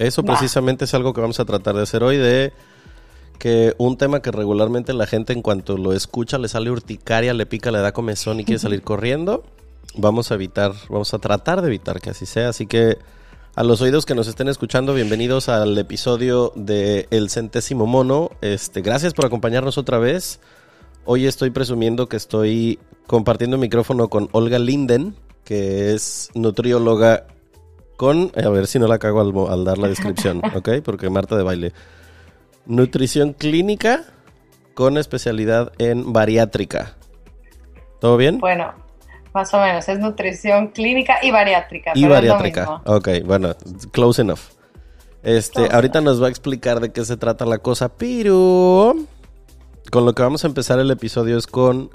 Eso precisamente es algo que vamos a tratar de hacer hoy, de que un tema que regularmente la gente en cuanto lo escucha le sale urticaria, le pica, le da comezón y quiere salir corriendo. Vamos a evitar, vamos a tratar de evitar que así sea. Así que a los oídos que nos estén escuchando, bienvenidos al episodio de El Centésimo Mono. Este, gracias por acompañarnos otra vez. Hoy estoy presumiendo que estoy compartiendo micrófono con Olga Linden, que es nutrióloga con, a ver si no la cago al, al dar la descripción, ¿ok? Porque Marta de baile. Nutrición clínica con especialidad en bariátrica. ¿Todo bien? Bueno, más o menos, es nutrición clínica y bariátrica. Y pero bariátrica. Es lo mismo. Ok, bueno, close enough. Este, Close ahorita nos va a explicar de qué se trata la cosa, pero con lo que vamos a empezar el episodio es con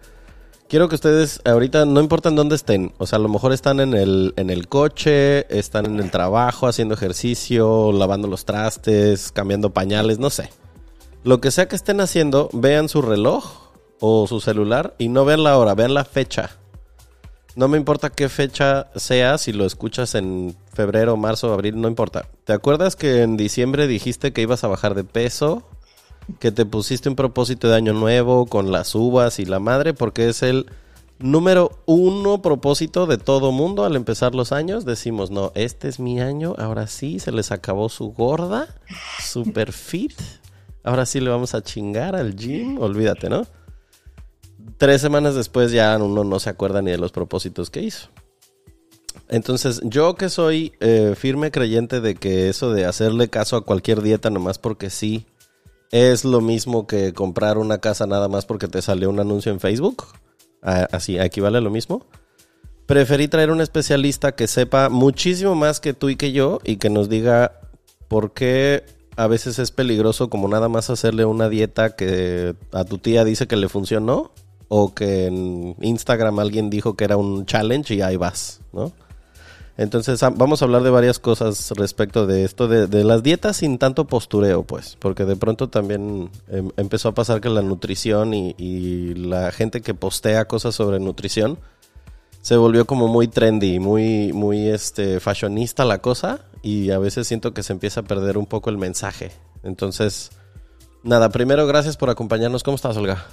quiero que ustedes ahorita no importa en dónde estén, o sea, a lo mejor están en el en el coche, están en el trabajo haciendo ejercicio, lavando los trastes, cambiando pañales, no sé. Lo que sea que estén haciendo, vean su reloj o su celular y no vean la hora, vean la fecha. No me importa qué fecha sea, si lo escuchas en febrero, marzo, abril, no importa. ¿Te acuerdas que en diciembre dijiste que ibas a bajar de peso? Que te pusiste un propósito de año nuevo con las uvas y la madre, porque es el número uno propósito de todo mundo al empezar los años. Decimos, no, este es mi año, ahora sí, se les acabó su gorda, super fit. Ahora sí le vamos a chingar al gym, olvídate, ¿no? tres semanas después ya uno no se acuerda ni de los propósitos que hizo. Entonces, yo que soy eh, firme creyente de que eso de hacerle caso a cualquier dieta nomás porque sí, es lo mismo que comprar una casa nada más porque te salió un anuncio en Facebook, así, equivale a lo mismo. Preferí traer un especialista que sepa muchísimo más que tú y que yo y que nos diga por qué a veces es peligroso como nada más hacerle una dieta que a tu tía dice que le funcionó o que en Instagram alguien dijo que era un challenge y ahí vas, ¿no? Entonces vamos a hablar de varias cosas respecto de esto, de, de las dietas sin tanto postureo, pues, porque de pronto también em, empezó a pasar que la nutrición y, y la gente que postea cosas sobre nutrición se volvió como muy trendy, muy, muy este, fashionista la cosa y a veces siento que se empieza a perder un poco el mensaje. Entonces, nada, primero gracias por acompañarnos. ¿Cómo estás, Olga?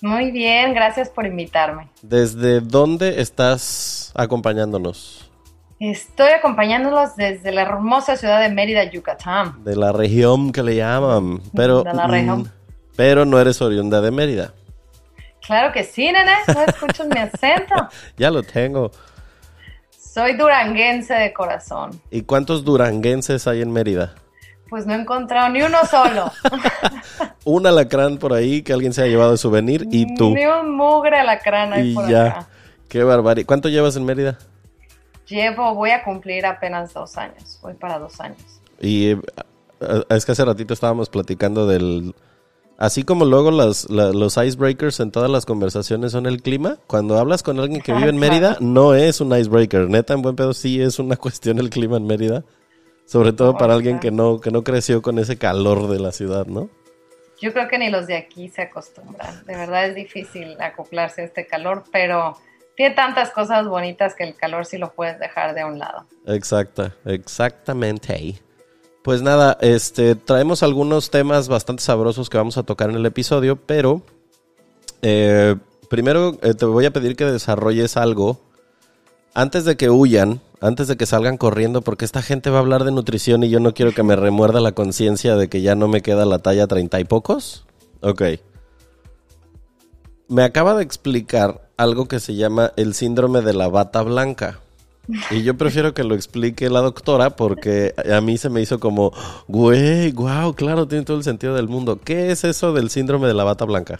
Muy bien, gracias por invitarme. ¿Desde dónde estás acompañándonos? Estoy acompañándolos desde la hermosa ciudad de Mérida, Yucatán. De la región que le llaman, pero, De la región. mm, pero no eres oriunda de Mérida. Claro que sí, nene, no escuchas mi acento. Ya lo tengo. Soy duranguense de corazón. ¿Y cuántos duranguenses hay en Mérida? Pues no he encontrado ni uno solo. Un alacrán por ahí que alguien se ha llevado de souvenir y tú. Ni un mugre alacrán hay Y por ya. acá. Qué barbaridad. ¿Cuánto llevas en Mérida? Llevo, voy a cumplir apenas dos años. Voy para dos años. Y eh, es que hace ratito estábamos platicando del... Así como luego las, la- los icebreakers en todas las conversaciones son el clima, cuando hablas con alguien que vive en. Mérida, no es un icebreaker. Neta, en buen pedo sí es una cuestión el clima en Mérida. Sobre todo para alguien que no, que no creció con ese calor de la ciudad, ¿no? Yo creo que ni los de aquí se acostumbran. De verdad es difícil acoplarse a este calor, pero tiene tantas cosas bonitas que el calor sí lo puedes dejar de un lado. Exacta, exactamente. Pues nada, este, traemos algunos temas bastante sabrosos que vamos a tocar en el episodio, pero eh, primero eh, te voy a pedir que desarrolles algo antes de que huyan antes de que salgan corriendo, porque esta gente va a hablar de nutrición y yo no quiero que me remuerda la conciencia de que ya no me queda la talla treinta y pocos. Ok. Me acaba de explicar algo que se llama el síndrome de la bata blanca. Y yo prefiero que lo explique la doctora porque a mí se me hizo como, güey, wow, claro, tiene todo el sentido del mundo. ¿Qué es eso del síndrome de la bata blanca?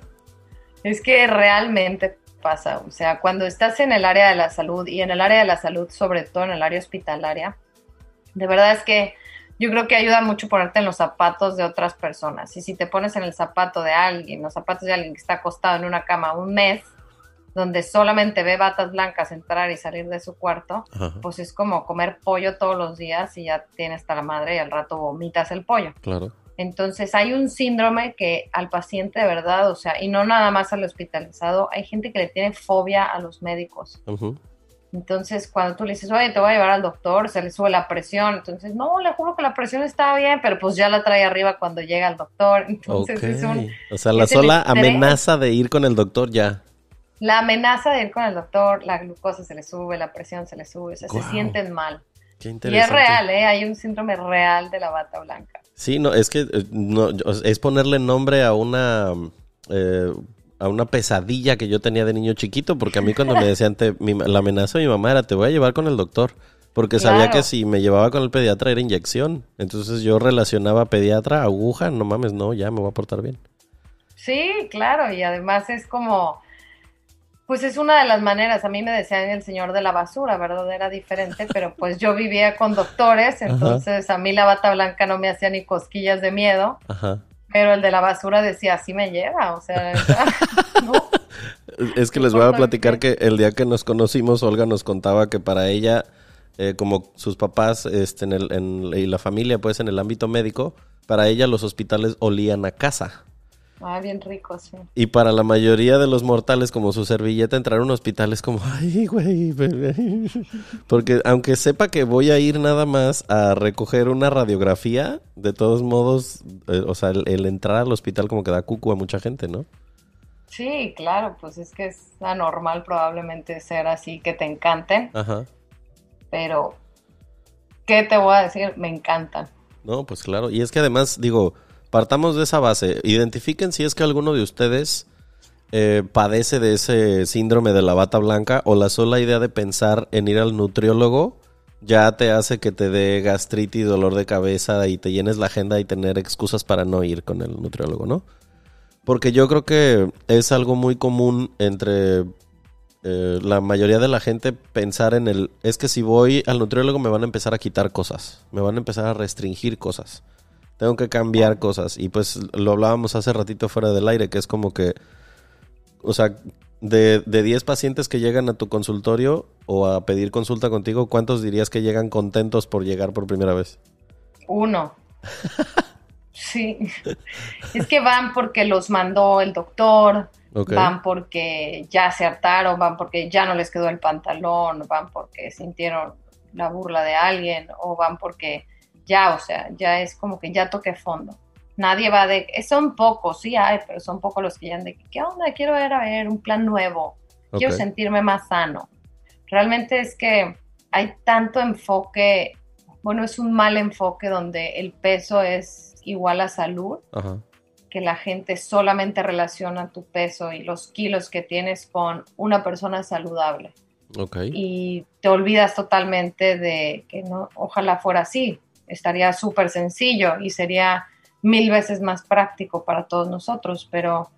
Es que realmente pasa, o sea, cuando estás en el área de la salud y en el área de la salud, sobre todo en el área hospitalaria, de verdad es que yo creo que ayuda mucho ponerte en los zapatos de otras personas. Y si te pones en el zapato de alguien, los zapatos de alguien que está acostado en una cama un mes, donde solamente ve batas blancas entrar y salir de su cuarto, pues es como comer pollo todos los días y ya tienes hasta la madre y al rato vomitas el pollo. Claro. Entonces hay un síndrome que al paciente de verdad, o sea, y no nada más al hospitalizado, hay gente que le tiene fobia a los médicos. Entonces, cuando tú le dices, oye, te voy a llevar al doctor, se le sube la presión. Entonces, no, le juro que la presión está bien, pero pues ya la trae arriba cuando llega el doctor. Entonces, es un. O sea, la sola amenaza de ir con el doctor ya la amenaza de ir con el doctor, la glucosa se le sube, la presión se le sube, o sea, se sienten mal. Qué interesante. Y es real, ¿eh? Hay un síndrome real de la bata blanca. Sí, no, es que eh, no, es ponerle nombre a una eh, a una pesadilla que yo tenía de niño chiquito, porque a mí cuando me decían la amenaza de mi mamá era te voy a llevar con el doctor, porque sabía que si me llevaba con el pediatra era inyección. Entonces yo relacionaba pediatra, aguja, no mames, no, ya me voy a portar bien. Sí, claro, y además es como pues es una de las maneras. A mí me decían el señor de la basura, ¿verdad? Era diferente, pero pues yo vivía con doctores, entonces a mí la bata blanca no me hacía ni cosquillas de miedo. Pero el de la basura decía, así me lleva, o sea, Es que les voy a platicar que el día que nos conocimos, Olga nos contaba que para ella, eh, como sus papás este, en el, en, y la familia, pues en el ámbito médico, para ella los hospitales olían a casa. Ah, bien rico, sí. Y para la mayoría de los mortales, como su servilleta, entrar a un hospital es como, ay, güey. Porque aunque sepa que voy a ir nada más a recoger una radiografía, de todos modos, eh, o sea, el, entrar al hospital como que da cucu a mucha gente, ¿no? Sí, claro, pues es que es anormal probablemente ser así, que te encanten. Ajá. Pero, ¿qué te voy a decir? Me encantan. No, pues claro. Y es que además, digo, Partamos de esa base. Identifiquen si es que alguno de ustedes eh, padece de ese síndrome de la bata blanca o la sola idea de pensar en ir al nutriólogo ya te hace que te dé gastritis, dolor de cabeza y te llenes la agenda y tener excusas para no ir con el nutriólogo, ¿no? Porque yo creo que es algo muy común entre eh, la mayoría de la gente pensar en el, es que si voy al nutriólogo me van a empezar a quitar cosas, me van a empezar a restringir cosas tengo que cambiar cosas. Y pues lo hablábamos hace ratito fuera del aire, que es como que, o sea, de, de 10 pacientes que llegan a tu consultorio o a pedir consulta contigo, ¿cuántos dirías que llegan contentos por llegar por primera vez? Uno. sí. Es que van porque los mandó el doctor, van porque ya se hartaron, van porque ya no les quedó el pantalón, van porque sintieron la burla de alguien o van porque ya, o sea, ya es como que ya toqué fondo. Nadie va de, son pocos, sí hay, pero son pocos los que ya de, ¿qué onda? Quiero ver, a ver, un plan nuevo, quiero sentirme más sano. Realmente es que hay tanto enfoque, bueno, es un mal enfoque donde el peso es igual a salud, que la gente solamente relaciona tu peso y los kilos que tienes con una persona saludable. Y te olvidas totalmente de que no, ojalá fuera así estaría súper sencillo y sería mil veces más práctico para todos nosotros, pero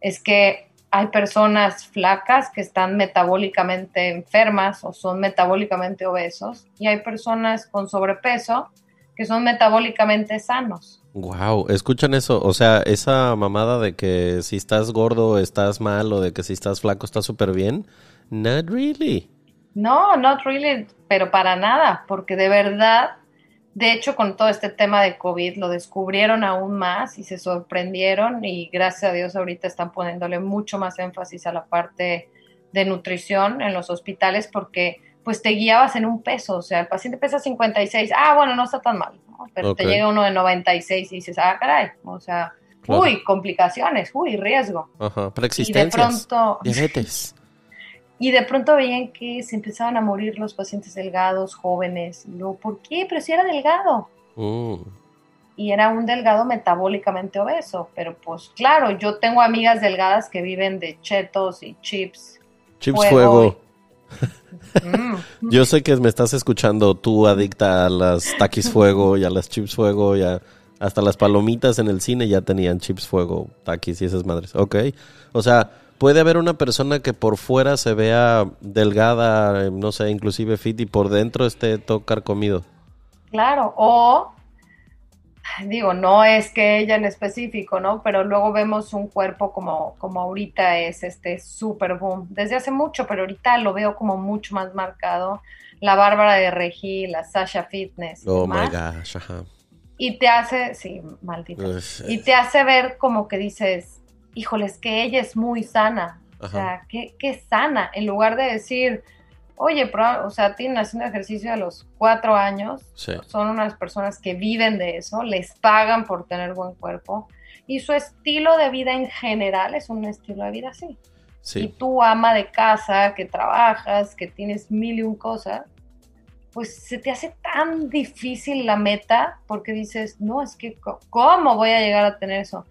es que hay personas flacas que están metabólicamente enfermas o son metabólicamente obesos y hay personas con sobrepeso que son metabólicamente sanos. Wow, escuchan eso, o sea, esa mamada de que si estás gordo estás mal o de que si estás flaco estás súper bien, not really. No, not really, pero para nada, porque de verdad de hecho, con todo este tema de COVID lo descubrieron aún más y se sorprendieron y gracias a Dios ahorita están poniéndole mucho más énfasis a la parte de nutrición en los hospitales porque pues te guiabas en un peso, o sea, el paciente pesa 56, ah, bueno, no está tan mal, pero te llega uno de 96 y dices, ah, caray, o sea, uy, complicaciones, uy, riesgo. Ajá, preexistencias, y de pronto... Diabetes. Y de pronto veían que se empezaban a morir los pacientes delgados, jóvenes. Y luego, ¿por qué? Pero si era delgado. Mm. Y era un delgado metabólicamente obeso. Pero pues claro, yo tengo amigas delgadas que viven de chetos y chips. Chips fuego. Mm. Yo sé que me estás escuchando tú adicta a las taquis fuego y a las chips fuego y hasta las palomitas en el cine ya tenían chips fuego, taquis y esas madres. Ok. O sea, puede haber una persona que por fuera se vea delgada, no sé, inclusive fit y por dentro esté tocar comido. Claro, o digo, no es que ella en específico, ¿no? Pero luego vemos un cuerpo como, como ahorita es este super boom, desde hace mucho, pero ahorita lo veo como mucho más marcado. La Bárbara de Regil, la Sasha Fitness. Oh my gosh, Y te hace, sí, maldito. y te hace ver como que dices, híjoles, que ella es muy sana. O sea, qué, qué sana, en lugar de decir, oye, o sea, tienen haciendo ejercicio a los cuatro años, son unas personas que viven de eso, les pagan por tener buen cuerpo y su estilo de vida en general es un estilo de vida así. Sí. Y tú, ama de casa, que trabajas, que tienes mil y un cosas, pues se te hace tan difícil la meta porque dices, no, es que, ¿cómo voy a llegar a tener eso?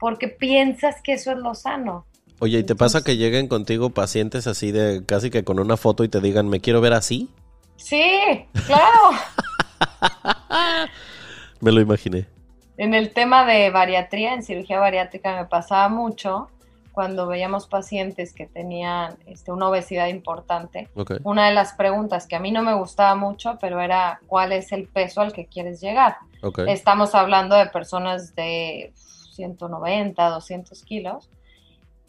Porque piensas que eso es lo sano. Oye, ¿y te pasa que lleguen contigo pacientes así de casi que con una foto y te digan, me quiero ver así? Sí, claro. me lo imaginé. En el tema de bariatría, en cirugía bariátrica, me pasaba mucho cuando veíamos pacientes que tenían este, una obesidad importante. Una de las preguntas que a mí no me gustaba mucho, pero era cuál es el peso al que quieres llegar. Estamos hablando de personas de 190, 200 kilos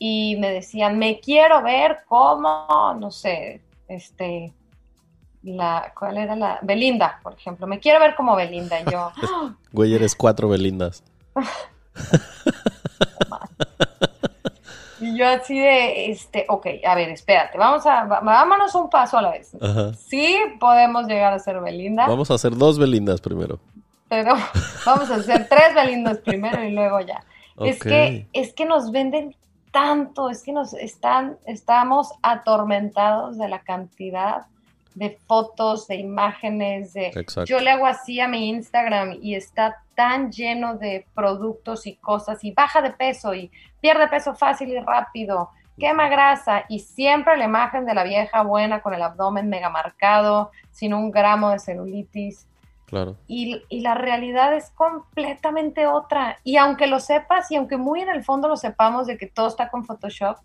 y me decían, me quiero ver como, no sé, este, la, ¿cuál era la? Belinda, por ejemplo, me quiero ver como Belinda. Y yo, güey, eres cuatro Belindas. y yo así de, este, ok, a ver, espérate, vamos a, vámonos un paso a la vez. Sí podemos llegar a ser Belinda. Vamos a hacer dos Belindas primero. Pero vamos a hacer tres Belindas primero y luego ya. Es que, es que nos venden tanto, es que nos están, estamos atormentados de la cantidad de fotos, de imágenes, de yo le hago así a mi Instagram y está tan lleno de productos y cosas y baja de peso y pierde peso fácil y rápido, quema grasa y siempre la imagen de la vieja buena con el abdomen mega marcado, sin un gramo de celulitis. Y, la realidad es completamente otra. Y aunque lo sepas y aunque muy en el fondo lo sepamos de que todo está con Photoshop,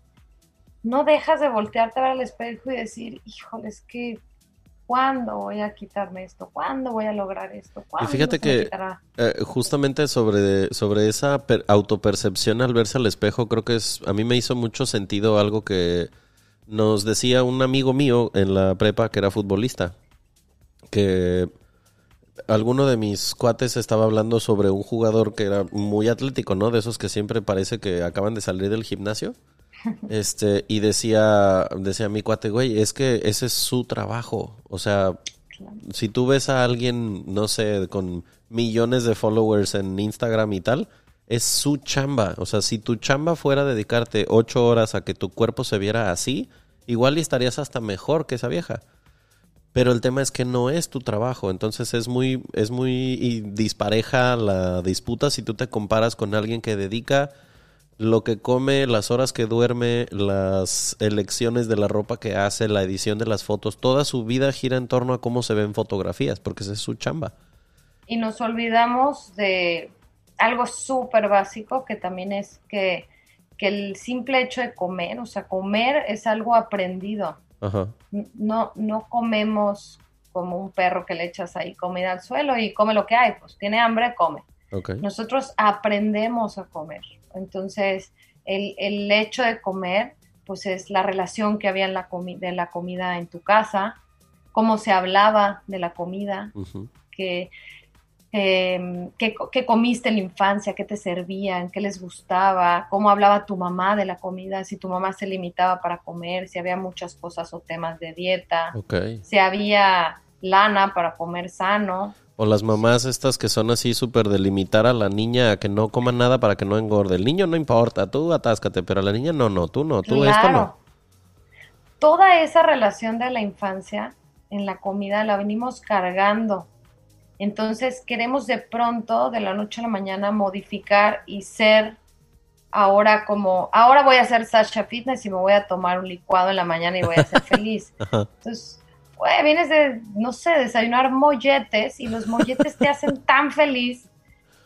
no dejas de voltearte a ver al espejo y decir, híjole, es que ¿cuándo voy a quitarme esto? ¿Cuándo voy a lograr esto? Y fíjate que eh, justamente sobre, sobre esa autopercepción al verse al espejo, creo que es, a mí me hizo mucho sentido algo que nos decía un amigo mío en la prepa que era futbolista, que alguno de mis cuates estaba hablando sobre un jugador que era muy atlético, ¿no? De esos que siempre parece que acaban de salir del gimnasio. Este, y decía, decía mi cuate, güey, es que ese es su trabajo. O sea, si tú ves a alguien, no sé, con millones de followers en Instagram y tal, es su chamba. O sea, si tu chamba fuera dedicarte ocho horas a que tu cuerpo se viera así, igual estarías hasta mejor que esa vieja. Pero el tema es que no es tu trabajo, entonces es muy, es muy dispareja la disputa si tú te comparas con alguien que dedica lo que come, las horas que duerme, las elecciones de la ropa que hace, la edición de las fotos, toda su vida gira en torno a cómo se ven fotografías, porque esa es su chamba. Y nos olvidamos de algo súper básico que también es que, que el simple hecho de comer, o sea, comer es algo aprendido. No, no comemos como un perro que le echas ahí comida al suelo y come lo que hay, pues tiene hambre, come. Nosotros aprendemos a comer. Entonces, el, hecho de comer, pues es la relación que había en la de la comida en tu casa, cómo se hablaba de la comida, que eh, ¿qué, comiste en la infancia, qué te servían, qué les gustaba, cómo hablaba tu mamá de la comida, si tu mamá se limitaba para comer, si había muchas cosas o temas de dieta, si había lana para comer sano. O las mamás estas que son así súper de limitar a la niña a que no coma nada para que no engorde. El niño no importa, tú atáscate, pero a la niña no, no, tú no, tú esto no. toda esa relación de la infancia en la comida la venimos cargando. Entonces queremos de pronto, de la noche a la mañana, modificar y ser ahora como, ahora voy a hacer Sasha Fitness y me voy a tomar un licuado en la mañana y voy a ser feliz. Entonces, vienes de, no sé, desayunar molletes y los molletes te hacen tan feliz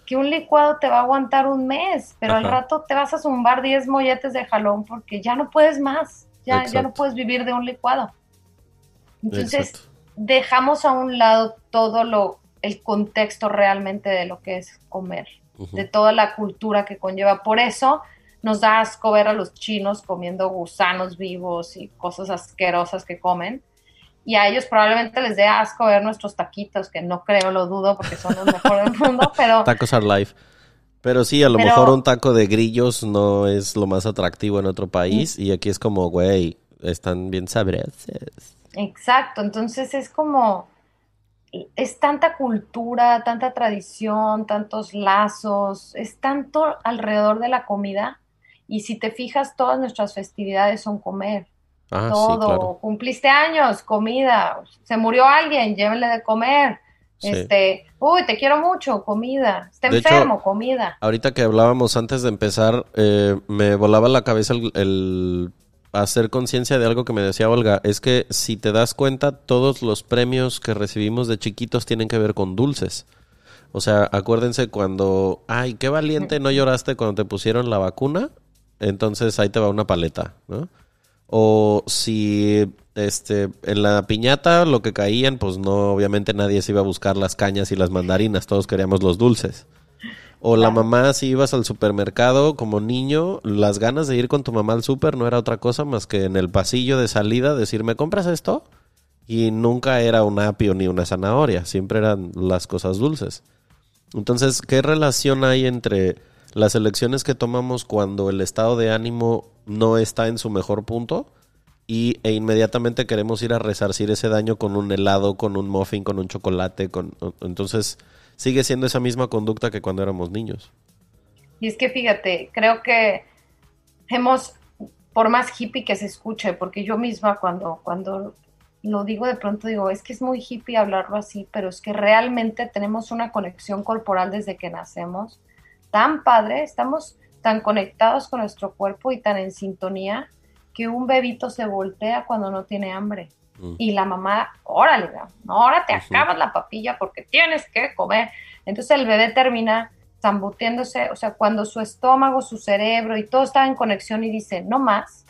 que un licuado te va a aguantar un mes, pero al rato te vas a zumbar 10 molletes de jalón porque ya no puedes más, ya, ya no puedes vivir de un licuado. Entonces, dejamos a un lado todo lo, el contexto realmente de lo que es comer, de toda la cultura que conlleva. Por eso nos da asco ver a los chinos comiendo gusanos vivos y cosas asquerosas que comen. Y a ellos probablemente les dé asco ver nuestros taquitos, que no creo, lo dudo, porque son los mejores del mundo, pero... Tacos are life. Pero sí, a lo mejor un taco de grillos no es lo más atractivo en otro país. Y aquí es como, güey, están bien sabrosos. Exacto, entonces es como, es tanta cultura, tanta tradición, tantos lazos, es tanto alrededor de la comida. Y si te fijas, todas nuestras festividades son comer. Ah, todo. Cumpliste años, comida. Se murió alguien, llévenle de comer. Este, uy, te quiero mucho, comida. Está enfermo, comida. Ahorita que hablábamos antes de empezar, eh, me volaba la cabeza el hacer conciencia de algo que me decía Olga, es que si te das cuenta, todos los premios que recibimos de chiquitos tienen que ver con dulces. O sea, acuérdense cuando, ay, qué valiente no lloraste cuando te pusieron la vacuna, entonces ahí te va una paleta, ¿no? O si este en la piñata lo que caían, pues no, obviamente nadie se iba a buscar las cañas y las mandarinas, todos queríamos los dulces. O la mamá, si ibas al supermercado como niño, las ganas de ir con tu mamá al super no era otra cosa más que en el pasillo de salida decir, ¿me compras esto? Y nunca era un apio ni una zanahoria, siempre eran las cosas dulces. Entonces, ¿qué relación hay entre las elecciones que tomamos cuando el estado de ánimo no está en su mejor punto y, e inmediatamente queremos ir a resarcir ese daño con un helado, con un muffin, con un chocolate? Con, entonces, sigue siendo esa misma conducta que cuando éramos niños. Y es que fíjate, creo que hemos, por más hippie que se escuche, porque yo misma cuando, cuando lo digo de pronto digo, es que es muy hippie hablarlo así, pero es que realmente tenemos una conexión corporal desde que nacemos tan padre, estamos tan conectados con nuestro cuerpo y tan en sintonía que un bebito se voltea cuando no tiene hambre. Mm. Y la mamá, órale, ahora te acabas la papilla porque tienes que comer. Entonces el bebé termina zambutiéndose, o sea, cuando su estómago, su cerebro y todo está en conexión y dice, no más,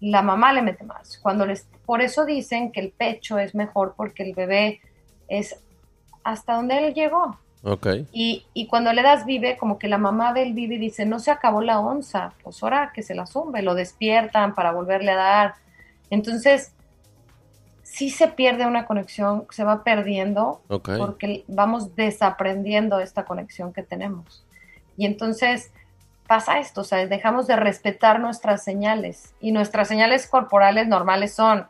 la mamá le mete más. Cuando les, por eso dicen que el pecho es mejor porque el bebé es hasta donde él llegó. Okay. Y, y, cuando le das vive, como que la mamá del vive dice, no se acabó la onza, pues ahora que se la zumbe, lo despiertan para volverle a dar. Entonces, sí se pierde una conexión, se va perdiendo porque vamos desaprendiendo esta conexión que tenemos. Y entonces pasa esto, o sea, dejamos de respetar nuestras señales y nuestras señales corporales normales son,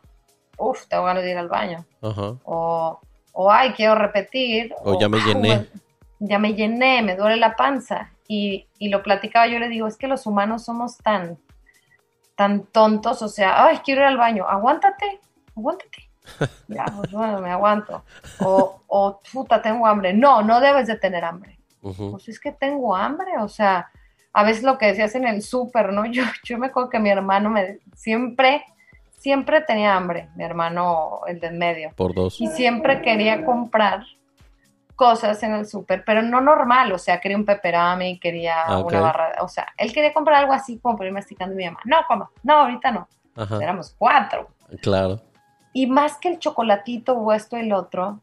uff, tengo ganas de ir al baño. O, o, ay, quiero repetir. O, ya me llené. ya me llené, me duele la panza. Y, y lo platicaba, yo le digo, es que los humanos somos tan, tan tontos, o sea, ay, quiero ir al baño, aguántate, aguántate ya, pues bueno, me aguanto. O, o, puta, tengo hambre. No, no debes de tener hambre. Pues es que tengo hambre, o sea, a veces lo que decías en el súper, ¿no? Yo, yo me acuerdo que mi hermano me siempre, siempre tenía hambre, mi hermano, el del medio. Por dos. Y siempre quería comprar cosas en el súper, pero no normal, o sea, quería un peperami, quería ah, una barra, o sea, él quería comprar algo así como para ir masticando mi mamá. No, como, no, ahorita no. Éramos cuatro. Claro. Y más que el chocolatito o esto y el otro,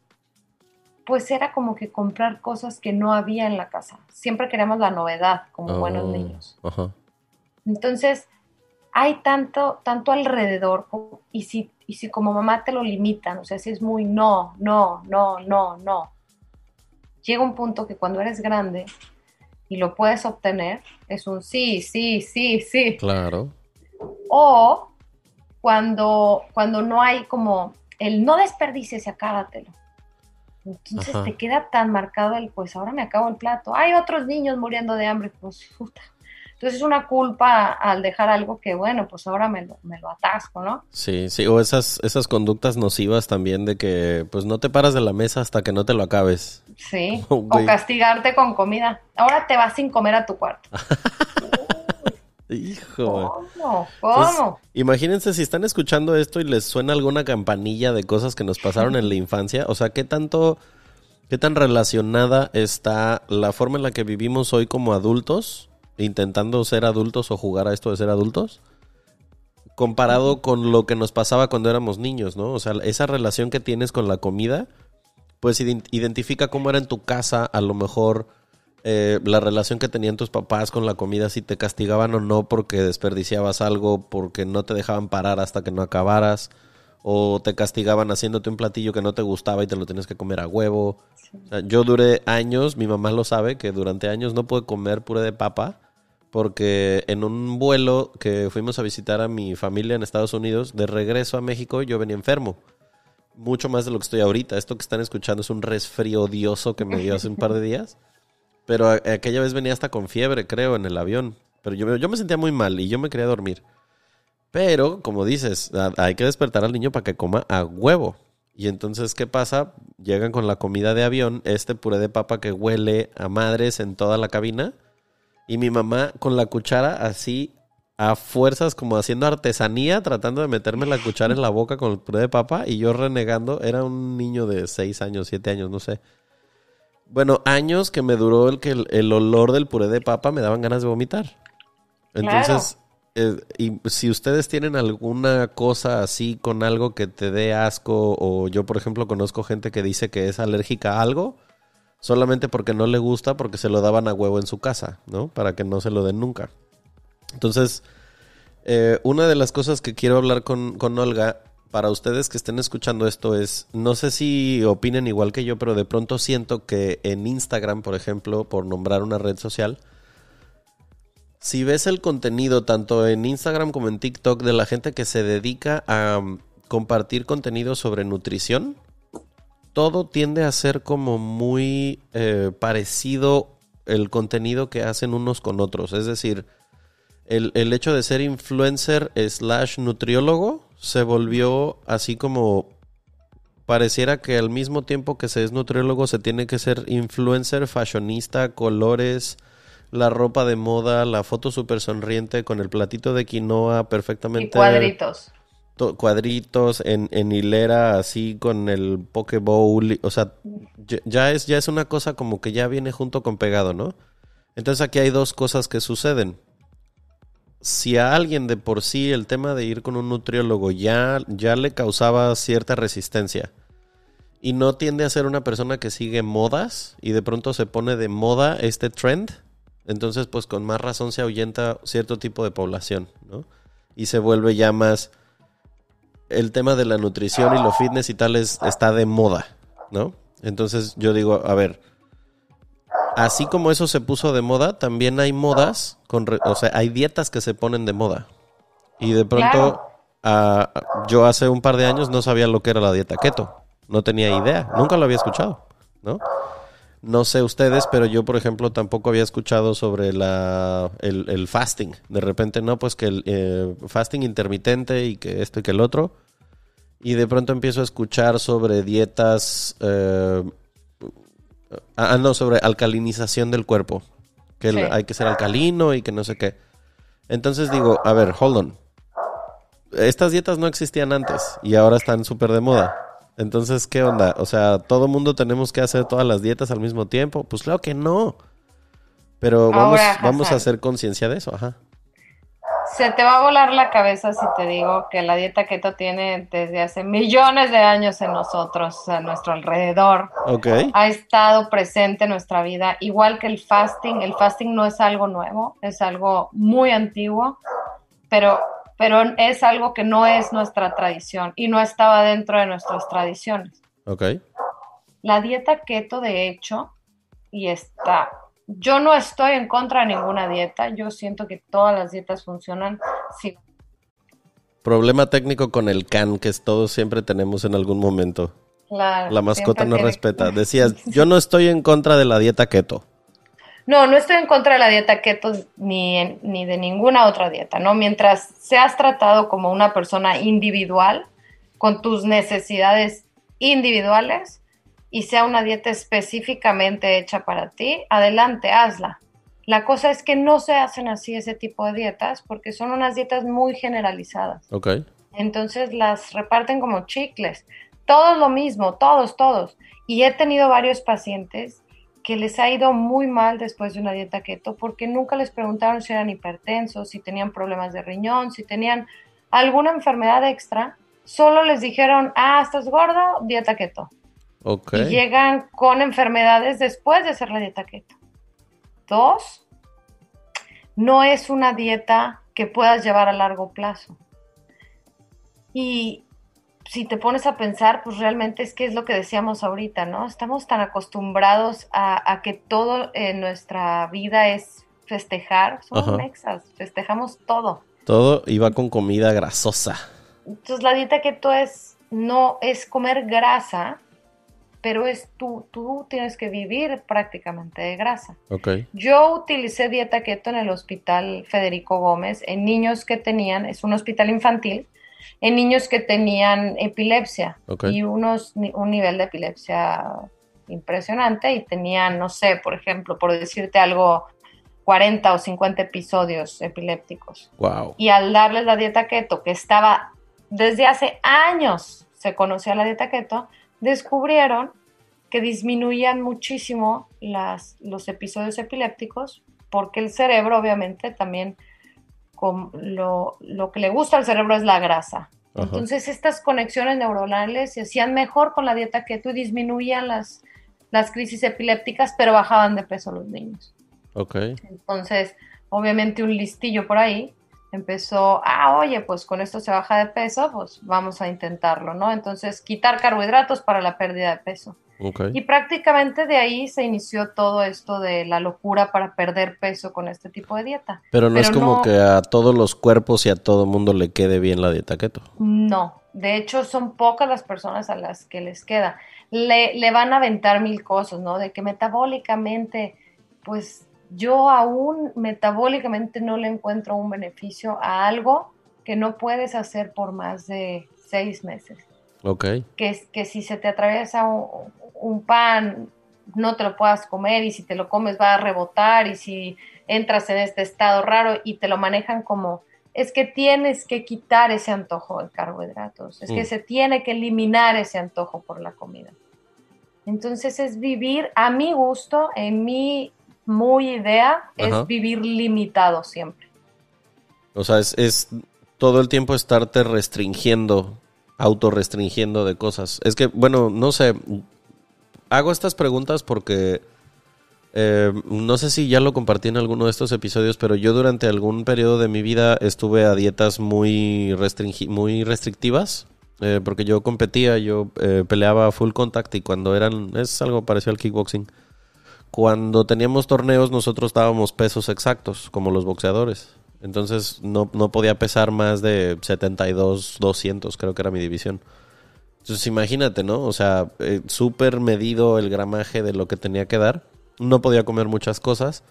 pues era como que comprar cosas que no había en la casa. Siempre queremos la novedad como buenos oh, niños. Entonces, hay tanto, tanto alrededor y si, y si como mamá te lo limitan, o sea, si es muy no, no, no, no, no, llega un punto que cuando eres grande y lo puedes obtener, es un sí, sí, sí, sí. Claro. O cuando, cuando no hay como el no desperdicies y acábatelo. Entonces te queda tan marcado el, pues ahora me acabo el plato. Hay otros niños muriendo de hambre, pues puta. Entonces es una culpa al dejar algo que, bueno, pues ahora me lo, me lo atasco, ¿no? Sí, sí, o esas, esas conductas nocivas también de que pues no te paras de la mesa hasta que no te lo acabes. Sí, o castigarte con comida. Ahora te vas sin comer a tu cuarto. Hijo. ¿Cómo? ¿Cómo? Pues, imagínense si están escuchando esto y les suena alguna campanilla de cosas que nos pasaron en la infancia. O sea, ¿qué tanto, qué tan relacionada está la forma en la que vivimos hoy como adultos, intentando ser adultos o jugar a esto de ser adultos? Comparado con lo que nos pasaba cuando éramos niños, ¿no? O sea, esa relación que tienes con la comida, pues identifica cómo era en tu casa, a lo mejor eh, la relación que tenían tus papás con la comida, si te castigaban o no porque desperdiciabas algo, porque no te dejaban parar hasta que no acabaras, o te castigaban haciéndote un platillo que no te gustaba y te lo tienes que comer a huevo. yo duré años, mi mamá lo sabe, que durante años no pude comer puré de papa porque en un vuelo que fuimos a visitar a mi familia en Estados Unidos, de regreso a México yo venía enfermo. Mucho más de lo que estoy ahorita. Esto que están escuchando es un resfrío odioso que me dio hace un par de días. Pero aquella vez venía hasta con fiebre, creo, en el avión. Pero yo, yo me sentía muy mal y yo me quería dormir. Pero, como dices, hay que despertar al niño para que coma a huevo. Y entonces, ¿qué pasa? Llegan con la comida de avión, este puré de papa que huele a madres en toda la cabina. Y mi mamá con la cuchara así, a fuerzas, como haciendo artesanía, tratando de meterme la cuchara en la boca con el puré de papa. Y yo renegando, era un niño de 6 años, 7 años, no sé. Bueno, años que me duró el que el, olor del puré de papa me daban ganas de vomitar. Entonces, eh, y si ustedes tienen alguna cosa así con algo que te dé asco, o yo, por ejemplo, conozco gente que dice que es alérgica a algo, solamente porque no le gusta, porque se lo daban a huevo en su casa, ¿no? Para que no se lo den nunca. Entonces, eh, una de las cosas que quiero hablar con, con Olga para ustedes que estén escuchando esto es, no sé si opinen igual que yo, pero de pronto siento que en Instagram, por ejemplo, por nombrar una red social, si ves el contenido tanto en Instagram como en TikTok de la gente que se dedica a um, compartir contenido sobre nutrición, todo tiende a ser como muy eh, parecido el contenido que hacen unos con otros. Es decir, el, el hecho de ser influencer slash nutriólogo se volvió así como pareciera que al mismo tiempo que se es nutriólogo se tiene que ser influencer, fashionista, colores, la ropa de moda, la foto súper sonriente con el platito de quinoa perfectamente. Y cuadritos. Cuadritos en, en, hilera así con el poke bowl, o sea, ya es, ya es una cosa como que ya viene junto con pegado, ¿no? Entonces aquí hay dos cosas que suceden si a alguien de por sí el tema de ir con un nutriólogo ya, ya le causaba cierta resistencia y no tiende a ser una persona que sigue modas y de pronto se pone de moda este trend, entonces pues con más razón se ahuyenta cierto tipo de población, ¿no? Y se vuelve ya más el tema de la nutrición y lo fitness y tal está de moda, ¿no? Entonces yo digo, a ver, así como eso se puso de moda, también hay modas, con o sea, hay dietas que se ponen de moda. Y de pronto, ah, yo hace un par de años no sabía lo que era la dieta keto. No tenía idea, nunca lo había escuchado, ¿no? No sé ustedes, pero yo, por ejemplo, tampoco había escuchado sobre la, el, fasting. De repente, no, pues que el eh, fasting intermitente y que esto y que el otro. Y de pronto empiezo a escuchar sobre dietas eh, Ah, ah, no, sobre alcalinización del cuerpo. Que hay que ser alcalino y que no sé qué. Entonces digo, a ver, hold on. Estas dietas no existían antes y ahora están súper de moda. Entonces, ¿qué onda? O sea, ¿todo mundo tenemos que hacer todas las dietas al mismo tiempo? Pues claro que no. Pero vamos, vamos a hacer conciencia de eso, ajá. Se te va a volar la cabeza si te digo que la dieta keto tiene desde hace millones de años en nosotros, a nuestro alrededor. Okay. Ha estado presente en nuestra vida, igual que el fasting. El fasting no es algo nuevo, es algo muy antiguo, pero, pero es algo que no es nuestra tradición y no estaba dentro de nuestras tradiciones. Ok. La dieta keto, de hecho, y está yo no estoy en contra de ninguna dieta, yo siento que todas las dietas funcionan. Sí. Problema técnico con el can que todos siempre tenemos en algún momento. Claro, la mascota no respeta. Decías, yo no estoy en contra de la dieta keto. No, no estoy en contra de la dieta keto ni, ni de ninguna otra dieta, ¿no? Mientras seas tratado como una persona individual, con tus necesidades individuales, y sea una dieta específicamente hecha para ti, adelante, hazla. La cosa es que no se hacen así ese tipo de dietas porque son unas dietas muy generalizadas. Ok. Entonces las reparten como chicles. Todos lo mismo, todos, todos. Y he tenido varios pacientes que les ha ido muy mal después de una dieta keto porque nunca les preguntaron si eran hipertensos, si tenían problemas de riñón, si tenían alguna enfermedad extra. Solo les dijeron, ah, estás gordo, dieta keto. Y llegan con enfermedades después de hacer la dieta keto. Dos, no es una dieta que puedas llevar a largo plazo. Y si te pones a pensar, pues realmente es que es lo que decíamos ahorita, ¿no? Estamos tan acostumbrados a, que todo en nuestra vida es festejar. Somos mexas, festejamos todo. Todo iba con comida grasosa. Entonces la dieta keto es, no es comer grasa, pero es tú, tú tienes que vivir prácticamente de grasa. Okay. Yo utilicé dieta keto en el hospital Federico Gómez en niños que tenían, es un hospital infantil, en niños que tenían epilepsia y unos, un nivel de epilepsia impresionante y tenían, no sé, por ejemplo, por decirte algo, 40 o 50 episodios epilépticos. Wow. Y al darles la dieta keto, que estaba desde hace años, se conocía la dieta keto, descubrieron que disminuían muchísimo las, los episodios epilépticos porque el cerebro obviamente también lo, lo, que le gusta al cerebro es la grasa. Entonces estas conexiones neuronales se hacían mejor con la dieta keto y disminuían las, las crisis epilépticas, pero bajaban de peso los niños. Ok. Entonces, obviamente un listillo por ahí empezó, ah, oye, pues con esto se baja de peso, pues vamos a intentarlo, ¿no? Entonces, quitar carbohidratos para la pérdida de peso. Y prácticamente de ahí se inició todo esto de la locura para perder peso con este tipo de dieta. Pero no es como que a todos los cuerpos y a todo mundo le quede bien la dieta keto. No, de hecho son pocas las personas a las que les queda. Le, le van a aventar mil cosas, ¿no? De que metabólicamente, pues yo aún metabólicamente no le encuentro un beneficio a algo que no puedes hacer por más de seis meses. Ok. Que, que si se te atraviesa un, pan, no te lo puedas comer y si te lo comes va a rebotar y si entras en este estado raro y te lo manejan como es que tienes que quitar ese antojo de carbohidratos, es que mm. se tiene que eliminar ese antojo por la comida. Entonces es vivir a mi gusto, en mi muy idea es vivir limitado siempre. O sea, es, todo el tiempo estarte restringiendo, autorrestringiendo de cosas. Es que, bueno, no sé, hago estas preguntas porque eh, no sé si ya lo compartí en alguno de estos episodios, pero yo durante algún periodo de mi vida estuve a dietas muy, muy restrictivas. Eh, porque yo competía, yo eh, peleaba full contact y cuando eran, es algo parecido al kickboxing cuando teníamos torneos nosotros dábamos pesos exactos, como los boxeadores. Entonces no, podía pesar más de 72, 200, creo que era mi división. Entonces imagínate, ¿no? O sea, eh, súper medido el gramaje de lo que tenía que dar. No podía comer muchas cosas.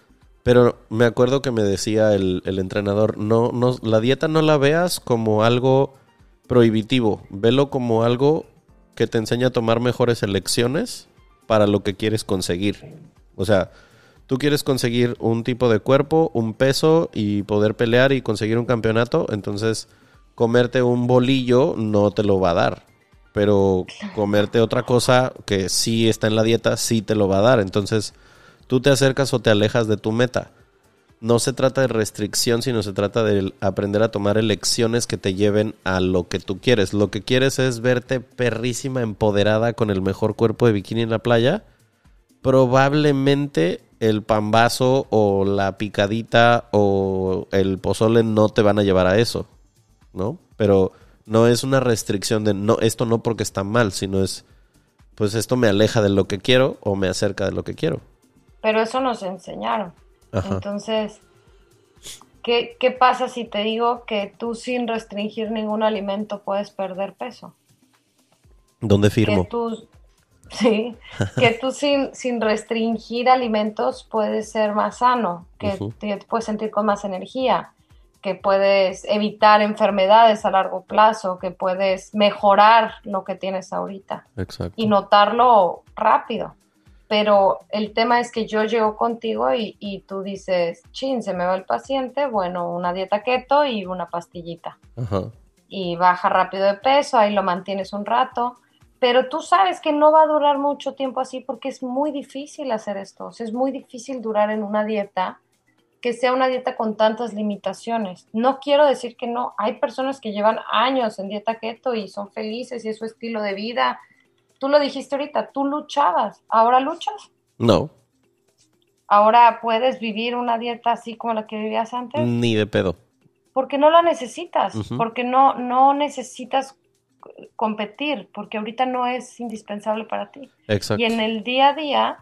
Pero me acuerdo que me decía el, el entrenador, no, no, la dieta no la veas como algo prohibitivo, velo como algo que te enseña a tomar mejores elecciones para lo que quieres conseguir. O sea, tú quieres conseguir un tipo de cuerpo, un peso y poder pelear y conseguir un campeonato, entonces comerte un bolillo no te lo va a dar. Pero comerte otra cosa que sí está en la dieta, sí te lo va a dar. Entonces, tú te acercas o te alejas de tu meta. No se trata de restricción, sino se trata de aprender a tomar elecciones que te lleven a lo que tú quieres. Lo que quieres es verte perrísima, empoderada, con el mejor cuerpo de bikini en la playa probablemente el pambazo o la picadita o el pozole no te van a llevar a eso, ¿no? Pero no es una restricción de no, esto no porque está mal, sino es, pues esto me aleja de lo que quiero o me acerca de lo que quiero. Pero eso nos enseñaron. Entonces, ¿qué, ¿qué pasa si te digo que tú sin restringir ningún alimento puedes perder peso? ¿Dónde firmo? Que tú, Sí, que tú sin, sin restringir alimentos puedes ser más sano, que te puedes sentir con más energía, que puedes evitar enfermedades a largo plazo, que puedes mejorar lo que tienes ahorita y notarlo rápido. Pero el tema es que yo llego contigo y, y, tú dices, chin, se me va el paciente, bueno, una dieta keto y una pastillita. Y baja rápido de peso, ahí lo mantienes un rato pero tú sabes que no va a durar mucho tiempo así porque es muy difícil hacer esto, o sea, es muy difícil durar en una dieta que sea una dieta con tantas limitaciones. No quiero decir que no, hay personas que llevan años en dieta keto y son felices y es su estilo de vida. Tú lo dijiste ahorita, tú luchabas, ¿ahora luchas? No. ¿Ahora puedes vivir una dieta así como la que vivías antes? Ni de pedo. Porque no la necesitas, porque no, no necesitas competir, porque ahorita no es indispensable para ti. Exacto. Y en el día a día,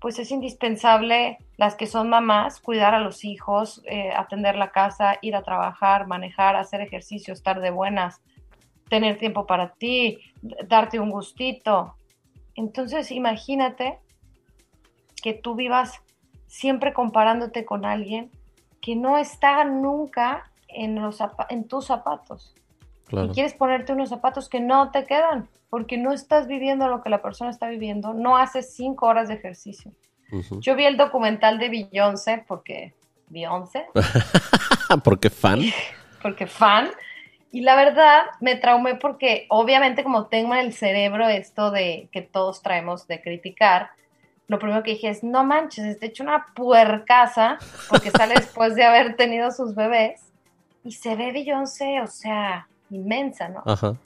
pues es indispensable las que son mamás, cuidar a los hijos, eh, atender la casa, ir a trabajar, manejar, hacer ejercicio, estar de buenas, tener tiempo para ti, darte un gustito. Entonces, imagínate que tú vivas siempre comparándote con alguien que no está nunca en, los, en tus zapatos y quieres ponerte unos zapatos que no te quedan, porque no estás viviendo lo que la persona está viviendo, no haces cinco horas de ejercicio. Yo vi el documental de Beyoncé, porque Beyoncé. porque fan. porque fan. Y la verdad me traumé porque obviamente como tengo en el cerebro esto de que todos traemos de criticar, lo primero que dije es, no manches, está hecho una puercaza porque sale después de haber tenido sus bebés y se ve Beyoncé, o sea, inmensa, ¿no? Ajá.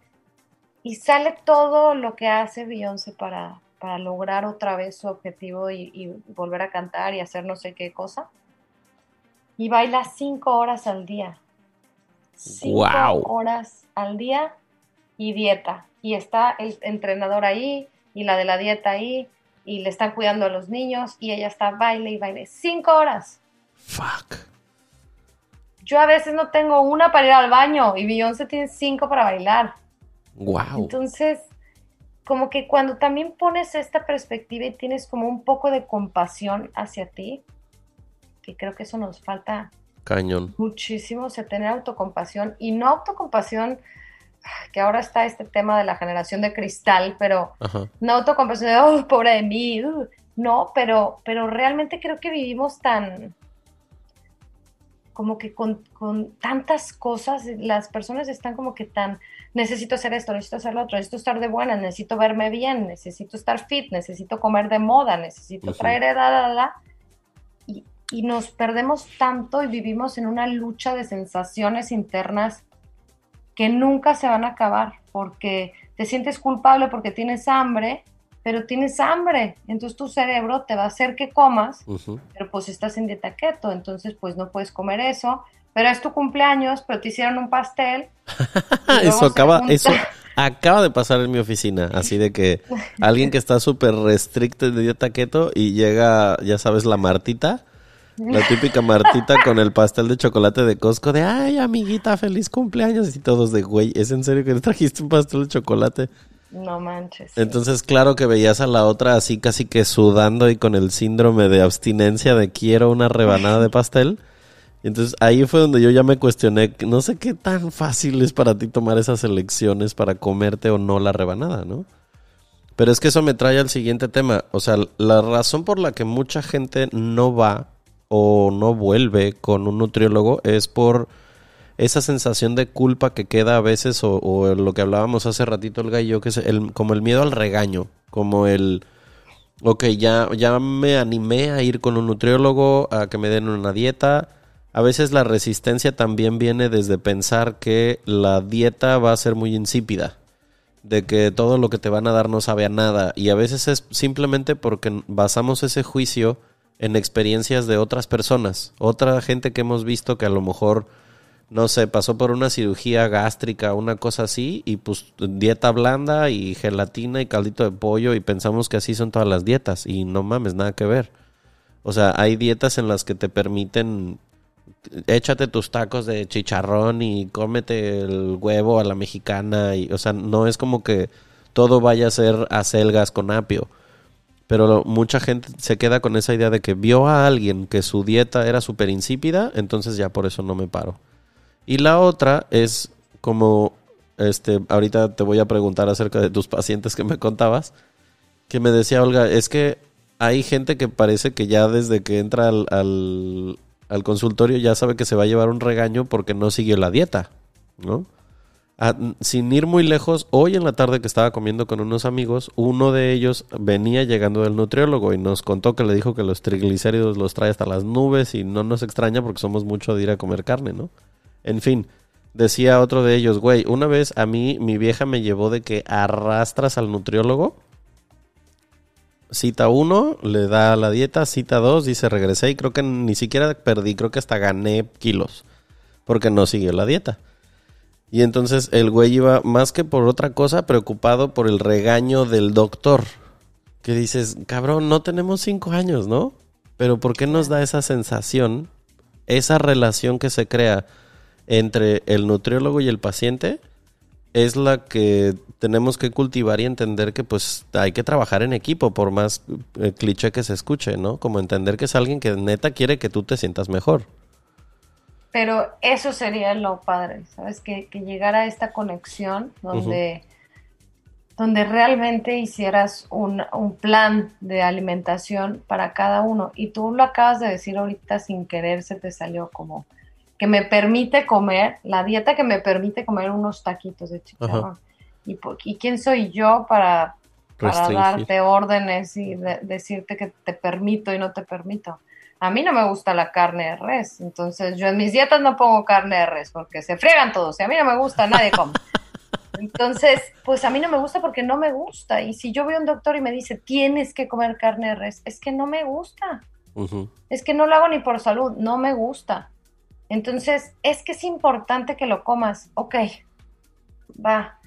Y sale todo lo que hace Beyoncé para, para lograr otra vez su objetivo y, volver a cantar y hacer no sé qué cosa. Y baila cinco horas al día. Cinco horas al día y dieta. Y está el entrenador ahí y la de la dieta ahí y le están cuidando a los niños y ella está baile y baile. Cinco horas. Fuck. Yo a veces no tengo una para ir al baño y Beyoncé tiene cinco para bailar. Wow. Entonces, como que cuando también pones esta perspectiva y tienes como un poco de compasión hacia ti, que creo que eso nos falta Cañón. muchísimo, o sea, tener autocompasión y no autocompasión, que ahora está este tema de la generación de cristal, pero no autocompasión de, oh, pobre de mí, uh, no, pero, pero realmente creo que vivimos tan, como que con, tantas cosas, las personas están como que tan, necesito hacer esto, necesito hacer lo otro, necesito estar de buena, necesito verme bien, necesito estar fit, necesito comer de moda, necesito traer, da, y, y nos perdemos tanto y vivimos en una lucha de sensaciones internas que nunca se van a acabar, porque te sientes culpable porque tienes hambre, pero tienes hambre, entonces tu cerebro te va a hacer que comas, pero pues estás en dieta keto, entonces pues no puedes comer eso, pero es tu cumpleaños, pero te hicieron un pastel. eso acaba, eso acaba de pasar en mi oficina, así de que alguien que está súper restricto de dieta keto y llega, ya sabes, la Martita. La típica Martita con el pastel de chocolate de Costco de, ay, amiguita, feliz cumpleaños. Y todos de, güey, ¿es en serio que te trajiste un pastel de chocolate? No manches. Entonces, claro que veías a la otra así casi que sudando y con el síndrome de abstinencia de quiero una rebanada de pastel. Entonces ahí fue donde yo ya me cuestioné, no sé qué tan fácil es para ti tomar esas elecciones para comerte o no la rebanada, ¿no? Pero es que eso me trae al siguiente tema. O sea, la razón por la que mucha gente no va o no vuelve con un nutriólogo es por esa sensación de culpa que queda a veces, o, lo que hablábamos hace ratito el gallo, que es el, como el miedo al regaño, como el, ok, ya, ya me animé a ir con un nutriólogo, a que me den una dieta. A veces la resistencia también viene desde pensar que la dieta va a ser muy insípida, de que todo lo que te van a dar no sabe a nada, y a veces es simplemente porque basamos ese juicio en experiencias de otras personas, otra gente que hemos visto que a lo mejor no sé, pasó por una cirugía gástrica, una cosa así, y pues dieta blanda y gelatina y caldito de pollo, y pensamos que así son todas las dietas, y no mames, nada que ver. O sea, hay dietas en las que te permiten, échate tus tacos de chicharrón y cómete el huevo a la mexicana, y, o sea, no es como que todo vaya a ser acelgas con apio. Pero mucha gente se queda con esa idea de que vio a alguien que su dieta era súper insípida, entonces ya por eso no me paro. Y la otra es como, este, ahorita te voy a preguntar acerca de tus pacientes que me contabas, que me decía Olga, es que hay gente que parece que ya desde que entra al, al, consultorio ya sabe que se va a llevar un regaño porque no siguió la dieta, ¿no? sin ir muy lejos, hoy en la tarde que estaba comiendo con unos amigos, uno de ellos venía llegando del nutriólogo y nos contó que le dijo que los triglicéridos los trae hasta las nubes y no nos extraña porque somos mucho de ir a comer carne, ¿no? En fin, decía otro de ellos, güey, una vez a mí mi vieja me llevó de que arrastras al nutriólogo. Cita uno, le da la dieta, cita dos, dice regresé y creo que ni siquiera perdí, creo que hasta gané kilos porque no siguió la dieta. Y entonces el güey iba más que por otra cosa preocupado por el regaño del doctor. Que dices, cabrón, no tenemos cinco años, ¿no? Pero ¿por qué nos da esa sensación, esa relación que se crea entre el nutriólogo y el paciente? Es la que tenemos que cultivar y entender que pues hay que trabajar en equipo, por más eh, cliché que se escuche, ¿no? Como entender que es alguien que neta quiere que tú te sientas mejor. Pero eso sería lo padre, ¿sabes? Que, que llegara a esta conexión donde, donde realmente hicieras un, un, plan de alimentación para cada uno. Y tú lo acabas de decir ahorita sin querer, se te salió como que me permite comer, la dieta que me permite comer unos taquitos de chicharrón. Y, ¿Y quién soy yo para, para darte órdenes y decirte que te permito y no te permito? A mí no me gusta la carne de res, entonces yo en mis dietas no pongo carne de res porque se friegan todos y a mí no me gusta, nadie come. Entonces, pues a mí no me gusta porque no me gusta. Y si yo voy a un doctor y me dice, tienes que comer carne de res, es que no me gusta. Es que no lo hago ni por salud, no me gusta. Entonces, es que es importante que lo comas. Ok, va,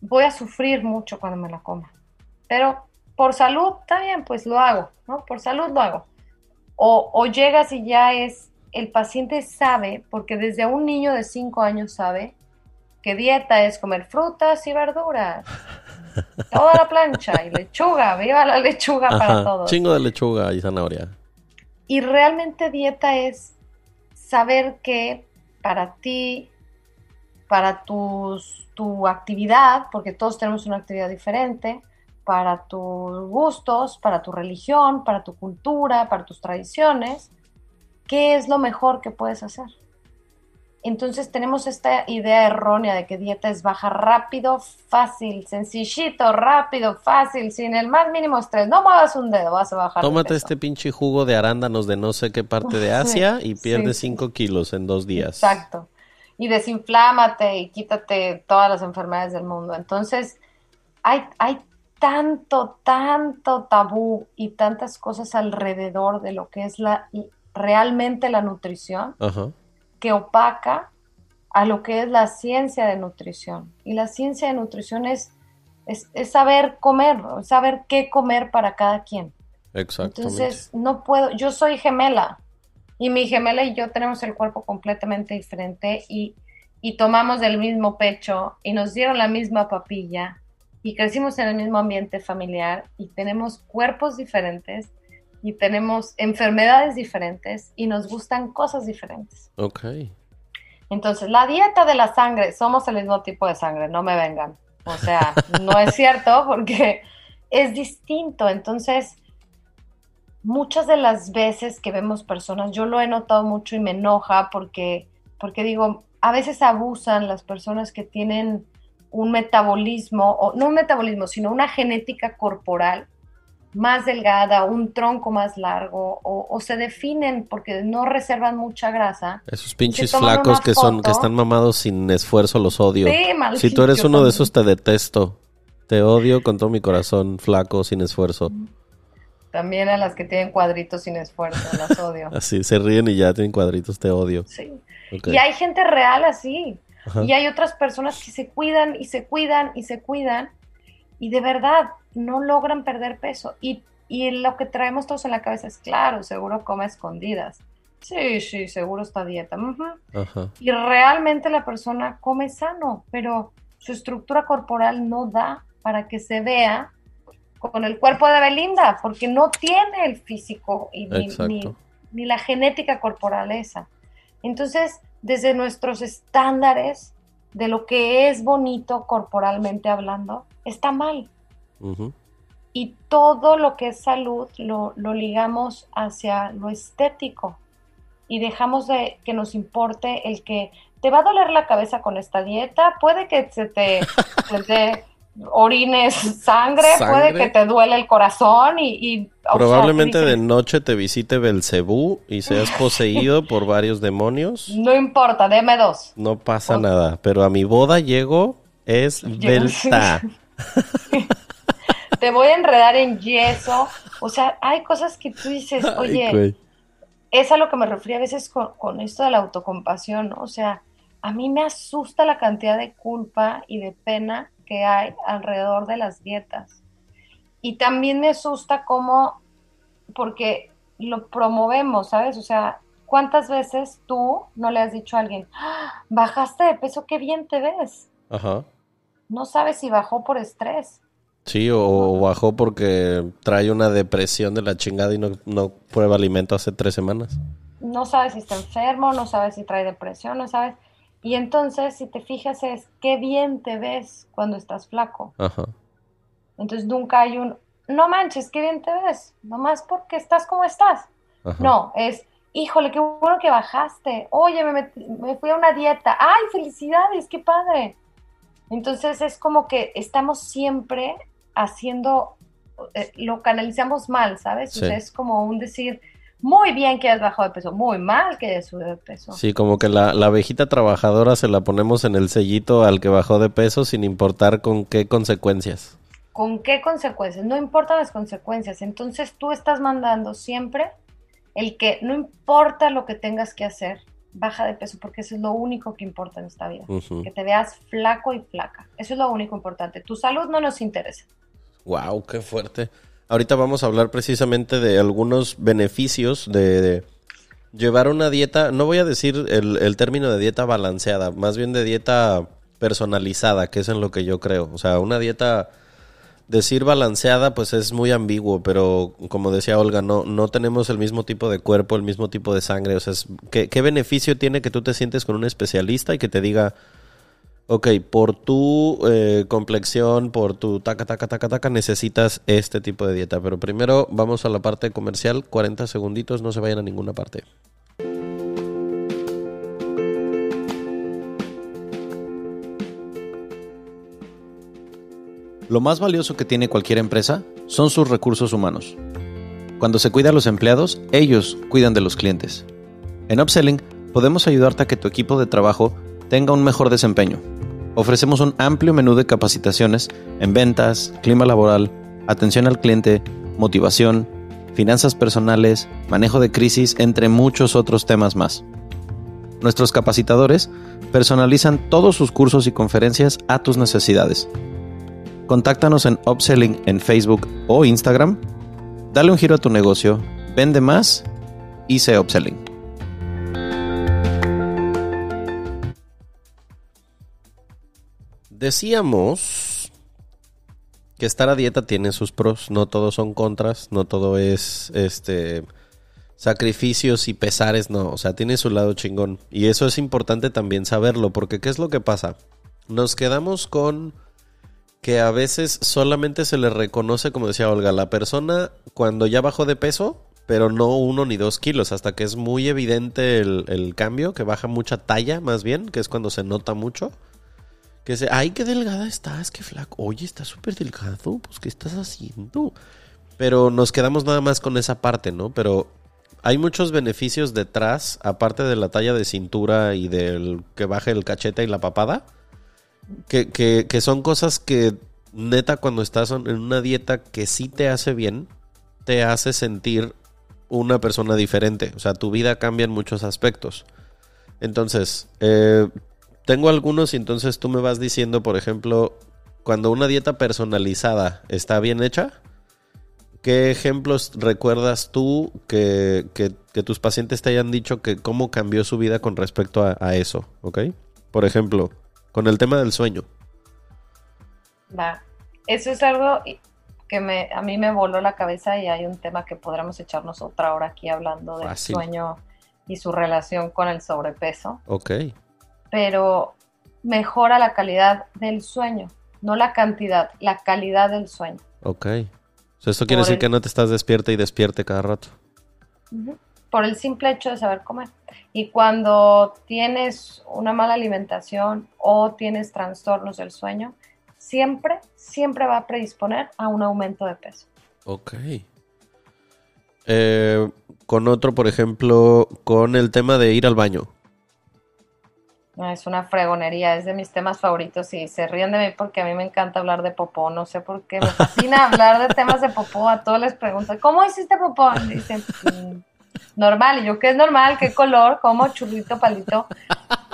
voy a sufrir mucho cuando me la coma. Pero por salud, está bien, pues lo hago, ¿no? Por salud lo hago. O, llegas y ya es, el paciente sabe, porque desde un niño de 5 años sabe que dieta es comer frutas y verduras. Toda la plancha y lechuga, viva la lechuga para todos. Chingo de lechuga y zanahoria. Y realmente dieta es saber que para ti, para tus, tu actividad, porque todos tenemos una actividad diferente, para tus gustos, para tu religión, para tu cultura, para tus tradiciones, ¿qué es lo mejor que puedes hacer? Entonces tenemos esta idea errónea de que dieta es bajar rápido, fácil, sencillito, rápido, fácil, sin el más mínimo estrés. No muevas un dedo, vas a bajar. Tómate este pinche jugo de arándanos de no sé qué parte de Asia y pierdes 5 kilos en dos días. Exacto. Y desinflámate y quítate todas las enfermedades del mundo. Entonces, hay, hay tanto, tanto tabú y tantas cosas alrededor de lo que es la realmente la nutrición que opaca a lo que es la ciencia de nutrición. Y la ciencia de nutrición es, es, saber comer, saber qué comer para cada quien. Exactamente. Entonces, no puedo, yo soy gemela y mi gemela y yo tenemos el cuerpo completamente diferente y, y tomamos del mismo pecho y nos dieron la misma papilla y crecimos en el mismo ambiente familiar y tenemos cuerpos diferentes y tenemos enfermedades diferentes y nos gustan cosas diferentes. Ok. Entonces, la dieta de la sangre, somos el mismo tipo de sangre, no me vengan. O sea, no es cierto porque es distinto. Entonces, muchas de las veces que vemos personas, yo lo he notado mucho y me enoja porque, porque digo, a veces abusan las personas que tienen un metabolismo, o no un metabolismo, sino una genética corporal más delgada, un tronco más largo, o, se definen porque no reservan mucha grasa. Esos pinches flacos que son, que están mamados sin esfuerzo, los odio. si tú eres uno de esos, te detesto. Te odio con todo mi corazón, flaco, sin esfuerzo. También a las que tienen cuadritos sin esfuerzo, las odio. así, se ríen y ya tienen cuadritos, te odio. Sí. Y hay gente real así. Y hay otras personas que se cuidan y se cuidan y se cuidan y de verdad no logran perder peso. Y, lo que traemos todos en la cabeza es, claro, seguro come escondidas. Sí, sí, seguro está dieta. Y realmente la persona come sano, pero su estructura corporal no da para que se vea con el cuerpo de Belinda, porque no tiene el físico y ni, la genética corporal esa. Entonces, desde nuestros estándares de lo que es bonito corporalmente hablando, está mal. Y todo lo que es salud lo, lo, ligamos hacia lo estético y dejamos de que nos importe el que te va a doler la cabeza con esta dieta, puede que se te, orines sangre, puede que te duele el corazón y... Probablemente de noche te visite Belcebú y seas poseído por varios demonios. No importa, deme dos. No pasa nada, pero a mi boda llego es Belta. te voy a enredar en yeso. O sea, hay cosas que tú dices, oye, es a lo que me refiero a veces con, con esto de la autocompasión, ¿no? O sea, a mí me asusta la cantidad de culpa y de pena que hay alrededor de las dietas. Y también me asusta cómo, porque lo promovemos, ¿sabes? O sea, ¿cuántas veces tú no le has dicho a alguien, ¡Ah, bajaste de peso, qué bien te ves? Ajá. No sabes si bajó por estrés. Sí, o bajó porque trae una depresión de la chingada y no, no prueba alimento hace tres semanas. No sabes si está enfermo, no sabes si trae depresión, no sabes. Y entonces, si te fijas, es qué bien te ves cuando estás flaco. Ajá. Entonces nunca hay un, no manches, qué bien te ves, nomás porque estás como estás. No, es, híjole, qué bueno que bajaste. Oye, me, me fui a una dieta. ¡Ay, felicidades! ¡Qué padre! Entonces es como que estamos siempre haciendo, eh, lo canalizamos mal, ¿sabes? O sea, es como un decir, muy bien que has bajado de peso, muy mal que hayas subido de peso. Sí, como que la, la abejita trabajadora se la ponemos en el sellito al que bajó de peso sin importar con qué consecuencias. ¿Con qué consecuencias? No importan las consecuencias. Entonces tú estás mandando siempre el que no importa lo que tengas que hacer, baja de peso, porque eso es lo único que importa en esta vida. Que te veas flaco y flaca. Eso es lo único importante. Tu salud no nos interesa. Wow, qué fuerte. Ahorita vamos a hablar precisamente de algunos beneficios de, llevar una dieta, no voy a decir el, término de dieta balanceada, más bien de dieta personalizada, que es en lo que yo creo. O sea, una dieta, decir balanceada, pues es muy ambiguo, pero como decía Olga, no, no tenemos el mismo tipo de cuerpo, el mismo tipo de sangre. O sea, ¿qué, ¿qué beneficio tiene que tú te sientes con un especialista y que te diga, ok, por tu eh, complexión, por tu taca, taca, taca, taca, necesitas este tipo de dieta. Pero primero vamos a la parte comercial, 40 segunditos, no se vayan a ninguna parte. Lo más valioso que tiene cualquier empresa son sus recursos humanos. Cuando se cuida a los empleados, ellos cuidan de los clientes. En Upselling podemos ayudarte a que tu equipo de trabajo tenga un mejor desempeño Ofrecemos un amplio menú de capacitaciones en ventas, clima laboral, atención al cliente, motivación, finanzas personales, manejo de crisis, entre muchos otros temas más. Nuestros capacitadores personalizan todos sus cursos y conferencias a tus necesidades. Contáctanos en Upselling en Facebook o Instagram. Dale un giro a tu negocio, vende más y sé Upselling. Decíamos que estar a dieta tiene sus pros, no todos son contras, no todo es este sacrificios y pesares, no, o sea, tiene su lado chingón. Y eso es importante también saberlo, porque ¿qué es lo que pasa? Nos quedamos con que a veces solamente se le reconoce, como decía Olga, la persona cuando ya bajó de peso, pero no uno ni dos kilos, hasta que es muy evidente el, el cambio, que baja mucha talla más bien, que es cuando se nota mucho. Que se, ay, qué delgada estás, qué flaco. Oye, estás súper delgado, pues, ¿qué estás haciendo? Pero nos quedamos nada más con esa parte, ¿no? Pero hay muchos beneficios detrás, aparte de la talla de cintura y del que baje el cachete y la papada, que, que, que son cosas que neta cuando estás en una dieta que sí te hace bien, te hace sentir una persona diferente. O sea, tu vida cambia en muchos aspectos. Entonces, eh, tengo algunos y entonces tú me vas diciendo, por ejemplo, cuando una dieta personalizada está bien hecha, ¿qué ejemplos recuerdas tú que, tus pacientes te hayan dicho que cómo cambió su vida con respecto a, eso? ¿Ok? Por ejemplo, con el tema del sueño. Va. eso es algo que me, a mí me voló la cabeza y hay un tema que podremos echarnos otra hora aquí hablando del sueño y su relación con el sobrepeso. Ok. Pero mejora la calidad del sueño, no la cantidad, la calidad del sueño. Ok. O eso quiere decir que no te estás despierta y despierte cada rato. Por el simple hecho de saber comer. Y cuando tienes una mala alimentación o tienes trastornos del sueño, siempre, siempre va a predisponer a un aumento de peso. Ok. Eh, con otro, por ejemplo, con el tema de ir al baño. Es una fregonería, es de mis temas favoritos y se ríen de mí porque a mí me encanta hablar de popó, no sé por qué, me fascina hablar de temas de popó, a todos les pregunto, ¿cómo hiciste popó? Y dicen, mm, normal, y yo, ¿qué es normal? ¿Qué color? ¿Cómo? Churrito, palito.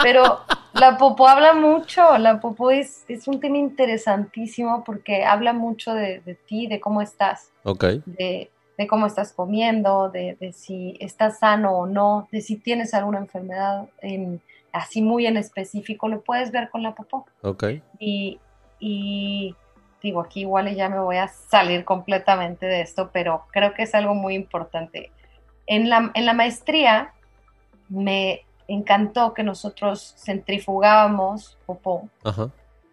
Pero la popó habla mucho, la popó es, es un tema interesantísimo porque habla mucho de, de ti, de cómo estás. Ok. De, de cómo estás comiendo, de, de, si estás sano o no, de si tienes alguna enfermedad así muy en específico, lo puedes ver con la popó. Ok. Y, y digo, aquí igual ya me voy a salir completamente de esto, pero creo que es algo muy importante. En la, en la maestría me encantó que nosotros centrifugábamos popó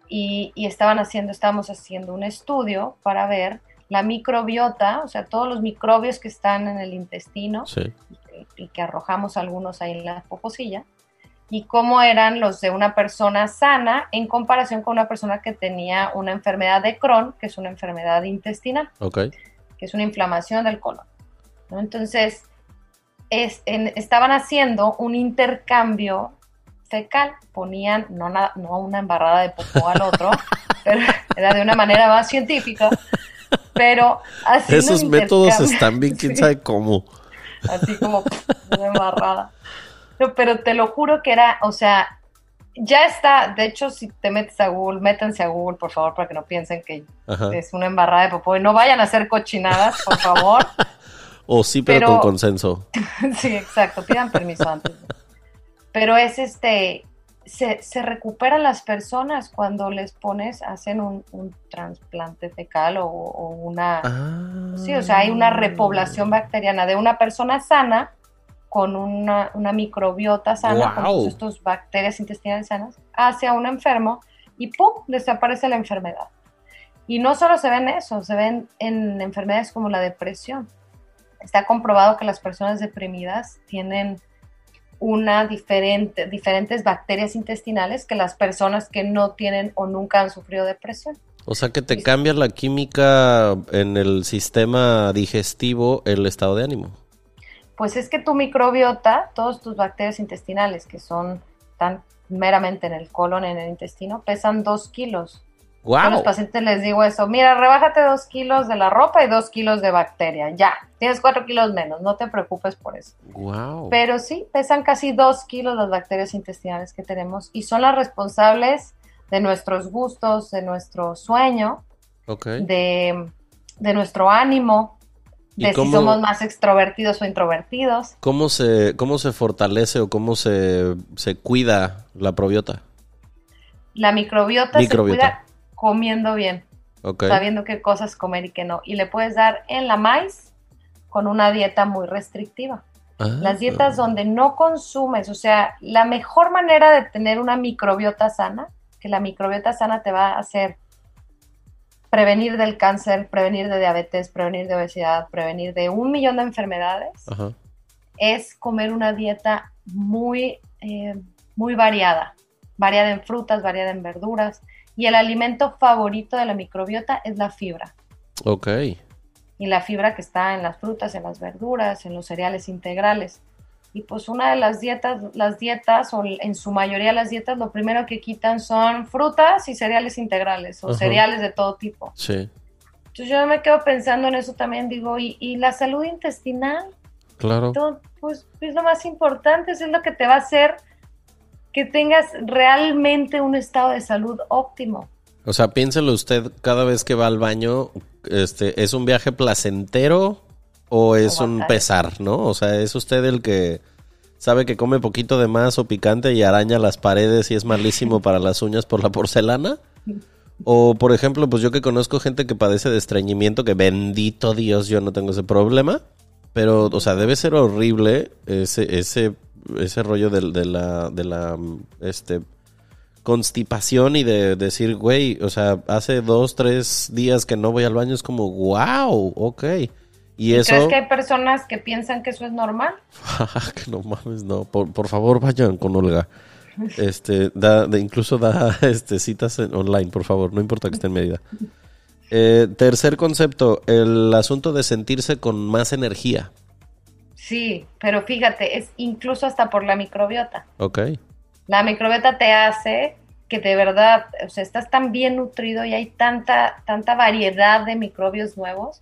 Y, y, estaban haciendo, estábamos haciendo un estudio para ver la microbiota, o sea, todos los microbios que están en el intestino y, que, arrojamos algunos ahí en la poposilla, y cómo eran los de una persona sana en comparación con una persona que tenía una enfermedad de Crohn, que es una enfermedad intestinal, que es una inflamación del colon. Entonces, es, estaban haciendo un intercambio fecal, ponían no, no una embarrada de popó al otro, pero era de una manera más científica, pero así Esos métodos están bien, quién sabe cómo. Así como una embarrada. Pero te lo juro que era, o sea, ya está, de hecho, si te metes a Google, métanse a Google, por favor, para que no piensen que es una embarrada de popó y no vayan a hacer cochinadas, por favor. o sí, pero, con consenso. sí, exacto, pidan permiso antes. Pero es este, se, se, recuperan las personas cuando les pones, hacen un, trasplante fecal o, una... Sí, o sea, hay una repoblación bacteriana de una persona sana con una, microbiota sana, con estas bacterias intestinales sanas, hacia un enfermo y ¡pum! desaparece la enfermedad. Y no solo se ven eso, se ven en enfermedades como la depresión. Está comprobado que las personas deprimidas tienen una diferente, diferentes bacterias intestinales que las personas que no tienen o nunca han sufrido depresión. O sea que te cambia la química en el sistema digestivo el estado de ánimo. Pues es que tu microbiota, todas tus bacterias intestinales que son tan meramente en el colon, en el intestino, pesan dos kilos. A los pacientes les digo eso, mira, rebájate dos kilos de la ropa y dos kilos de bacteria, ya, tienes cuatro kilos menos, no te preocupes por eso. Wow. Pero sí, pesan casi dos kilos las bacterias intestinales que tenemos y son las responsables de nuestros gustos, de nuestro sueño, de, nuestro ánimo, de si somos más extrovertidos o introvertidos. ¿Cómo se, cómo se fortalece o cómo se, se cuida la probiota? La microbiota, se cuida comiendo bien, sabiendo qué cosas comer y qué no. Y le puedes dar en la maíz con una dieta muy restrictiva. Ah. Las dietas donde no consumes, o sea, la mejor manera de tener una microbiota sana, que la microbiota sana te va a hacer prevenir del cáncer, prevenir de diabetes, prevenir de obesidad, prevenir de un millón de enfermedades, es comer una dieta muy, eh, muy variada, variada en frutas, variada en verduras, y el alimento favorito de la microbiota es la fibra. Ok. Y la fibra que está en las frutas, en las verduras, en los cereales integrales. Y pues una de las dietas, las dietas, o en su mayoría las dietas, lo primero que quitan son frutas y cereales integrales, o cereales de todo tipo. Sí. Entonces yo me quedo pensando en eso también, digo, ¿y, y la salud intestinal? Claro. pues es lo más importante, es lo que te va a hacer que tengas realmente un estado de salud óptimo. O sea, piénselo usted cada vez que va al baño, este, ¿es un viaje placentero o es un pesar, no? O sea, ¿es usted el que sabe que come poquito de más o picante y araña las paredes y es malísimo para las uñas por la porcelana? O, por ejemplo, pues yo que conozco gente que padece de estreñimiento, que bendito Dios, yo no tengo ese problema. Pero, o sea, debe ser horrible ese, ese, ese rollo de, de la, de la, este, constipación y de decir, güey, o sea, hace dos, tres días que no voy al baño, es como, wow, ok. Y eso... ¿Crees que hay personas que piensan que eso es normal? que no mames, no. Por, por, favor, vayan con Olga. Este, da, de, incluso da este, citas online, por favor, no importa que esté en medida. Eh, tercer concepto, el asunto de sentirse con más energía. Sí, pero fíjate, es incluso hasta por la microbiota. Ok. La microbiota te hace que de verdad, o sea, estás tan bien nutrido y hay tanta, tanta variedad de microbios nuevos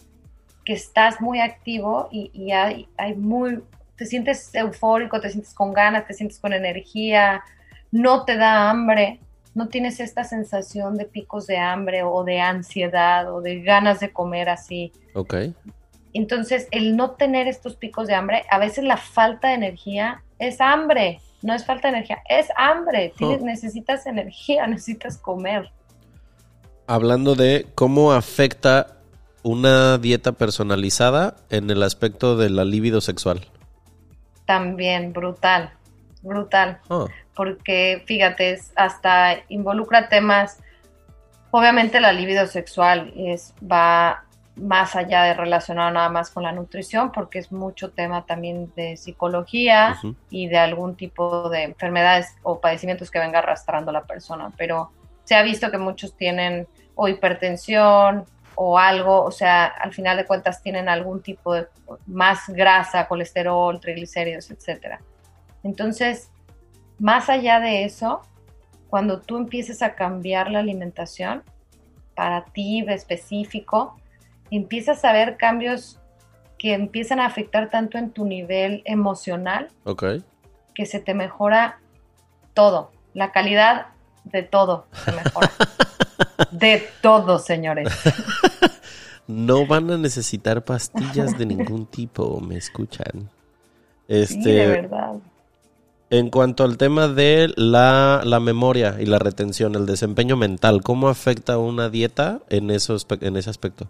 que estás muy activo y, hay, hay muy, te sientes eufórico, te sientes con ganas, te sientes con energía, no te da hambre, no tienes esta sensación de picos de hambre o de ansiedad o de ganas de comer así. Ok. Entonces, el no tener estos picos de hambre, a veces la falta de energía es hambre no es falta de energía, es hambre. Oh. Necesitas energía, necesitas comer. Hablando de cómo afecta una dieta personalizada en el aspecto de la libido sexual. También, brutal, brutal. Oh. Porque fíjate, hasta involucra temas. Obviamente la libido sexual es, va más allá de relacionado nada más con la nutrición, porque es mucho tema también de psicología y de algún tipo de enfermedades o padecimientos que venga arrastrando la persona. Pero se ha visto que muchos tienen o hipertensión o algo, o sea, al final de cuentas tienen algún tipo de más grasa, colesterol, triglicéridos, etcétera. Entonces, más allá de eso, cuando tú empieces a cambiar la alimentación para ti específico, empiezas a ver cambios que empiezan a afectar tanto en tu nivel emocional que se te mejora todo, la calidad de todo se mejora. de todo, señores. No van a necesitar pastillas de ningún tipo, ¿me escuchan? Este, sí, de verdad. En cuanto al tema de la, la, memoria y la retención, el desempeño mental, ¿cómo afecta una dieta en, esos, en ese aspecto?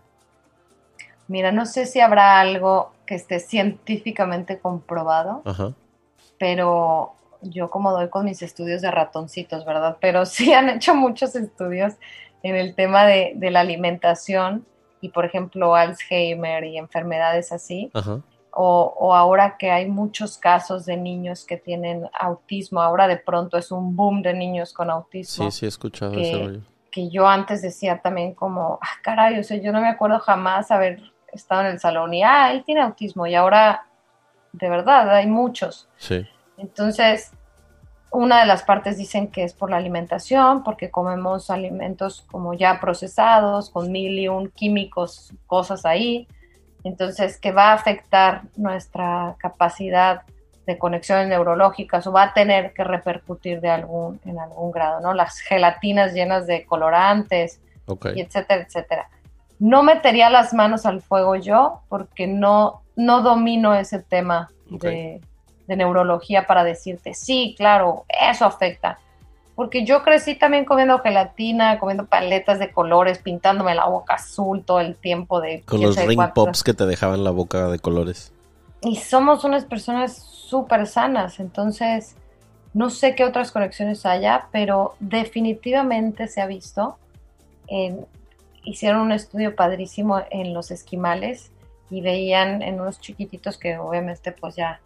Mira, no sé si habrá algo que esté científicamente comprobado, pero yo como doy con mis estudios de ratoncitos, ¿verdad? Pero sí han hecho muchos estudios en el tema de, la alimentación y, por ejemplo, Alzheimer y enfermedades así. O, ahora que hay muchos casos de niños que tienen autismo, ahora de pronto es un boom de niños con autismo. Sí, sí, he escuchado ese rollo. Que yo antes decía también como, ah, caray, o sea, yo no me acuerdo jamás haber estaba en el salón y, ah, él tiene autismo y ahora, de verdad, hay muchos. Sí. Entonces, una de las partes dicen que es por la alimentación, porque comemos alimentos como ya procesados, con mil y un químicos, cosas ahí. Entonces, que va a afectar nuestra capacidad de conexiones neurológicas o va a tener que repercutir de algún, en algún grado, ¿no? Las gelatinas llenas de colorantes, y etcétera, etcétera. No metería las manos al fuego yo porque no, no domino ese tema de, neurología para decirte, sí, claro, eso afecta. Porque yo crecí también comiendo gelatina, comiendo paletas de colores, pintándome la boca azul todo el tiempo de... Con los ring pops que te dejaban la boca de colores. Y somos unas personas súper sanas, entonces no sé qué otras conexiones haya, pero definitivamente se ha visto en, hicieron un estudio padrísimo en los esquimales y veían en unos chiquititos que obviamente pues ya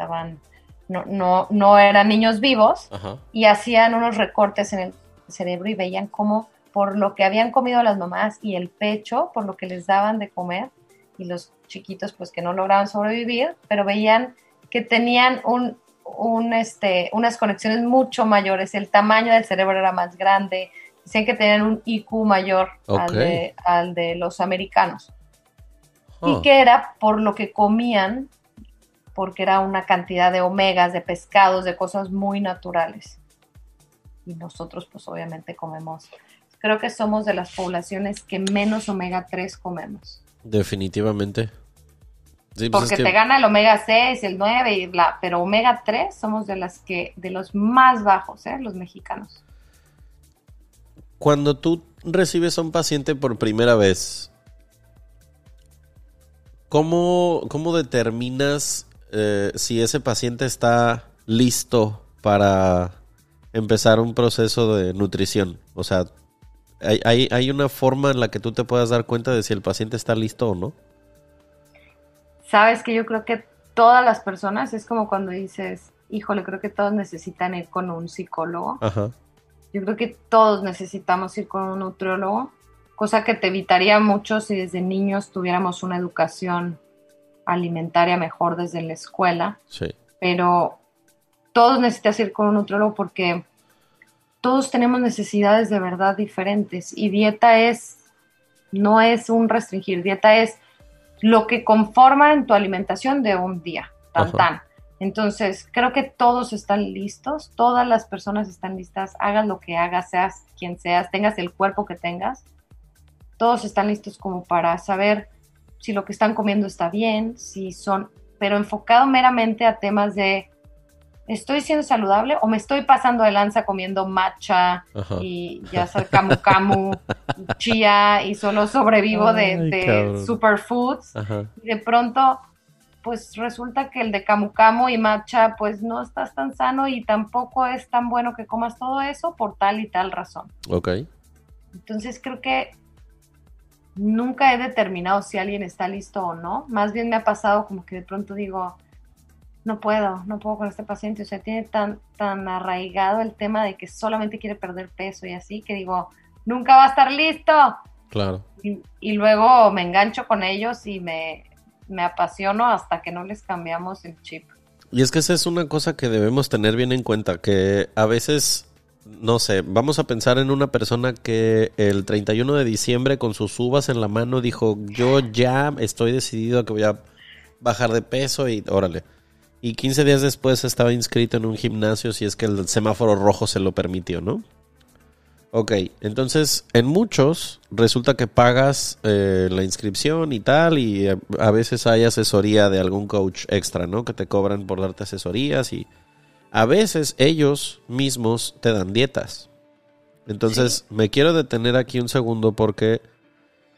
estaban, no, no, no eran niños vivos y hacían unos recortes en el cerebro y veían cómo por lo que habían comido las mamás y el pecho, por lo que les daban de comer y los chiquitos pues que no lograban sobrevivir, pero veían que tenían un, un, este, unas conexiones mucho mayores, el tamaño del cerebro era más grande, Dicen que tenían un IQ mayor al, de, los americanos. Y que era por lo que comían, porque era una cantidad de omegas, de pescados, de cosas muy naturales. Y nosotros pues obviamente comemos. Creo que somos de las poblaciones que menos omega 3 comemos. Definitivamente. Pues porque te gana el omega 6, el 9 y pero omega 3 somos de las que de los más bajos, ¿eh? los mexicanos. Cuando tú recibes a un paciente por primera vez, ¿cómo, cómo determinas eh, si ese paciente está listo para empezar un proceso de nutrición? O sea, ¿hay, hay, una forma en la que tú te puedas dar cuenta de si el paciente está listo o no? Sabes que yo creo que todas las personas es como cuando dices, híjole, creo que todos necesitan ir con un psicólogo. Yo creo que todos necesitamos ir con un nutriólogo, cosa que te evitaría mucho si desde niños tuviéramos una educación alimentaria mejor desde la escuela. Sí. Pero todos necesitas ir con un nutriólogo porque todos tenemos necesidades de verdad diferentes y dieta es, no es un restringir, dieta es lo que conforma en tu alimentación de un día, tan tan. Entonces, creo que todos están listos, todas las personas están listas, hagas lo que hagas, seas quien seas, tengas el cuerpo que tengas, todos están listos como para saber si lo que están comiendo está bien, si son, pero enfocado meramente a temas de ¿estoy siendo saludable o me estoy pasando de lanza comiendo matcha y ya sea camu camu, chía y solo sobrevivo de, superfoods? Y de pronto, pues resulta que el de camu camu y matcha, pues no estás tan sano y tampoco es tan bueno que comas todo eso por tal y tal razón. Ok. Entonces creo que nunca he determinado si alguien está listo o no. Más bien me ha pasado como que de pronto digo, no puedo, no puedo con este paciente, o sea, tiene tan, tan arraigado el tema de que solamente quiere perder peso y así, que digo, nunca va a estar listo. Claro. Y, luego me engancho con ellos y me, me apasiono hasta que no les cambiamos el chip. Y es que esa es una cosa que debemos tener bien en cuenta, que a veces, no sé, vamos a pensar en una persona que el 31 de diciembre con sus uvas en la mano dijo, yo ya estoy decidido a que voy a bajar de peso y órale. Y 15 días después estaba inscrito en un gimnasio si es que el semáforo rojo se lo permitió, ¿no? Ok, entonces en muchos resulta que pagas eh, la inscripción y tal y a, veces hay asesoría de algún coach extra, ¿no? Que te cobran por darte asesorías y a veces ellos mismos te dan dietas. Entonces me quiero detener aquí un segundo porque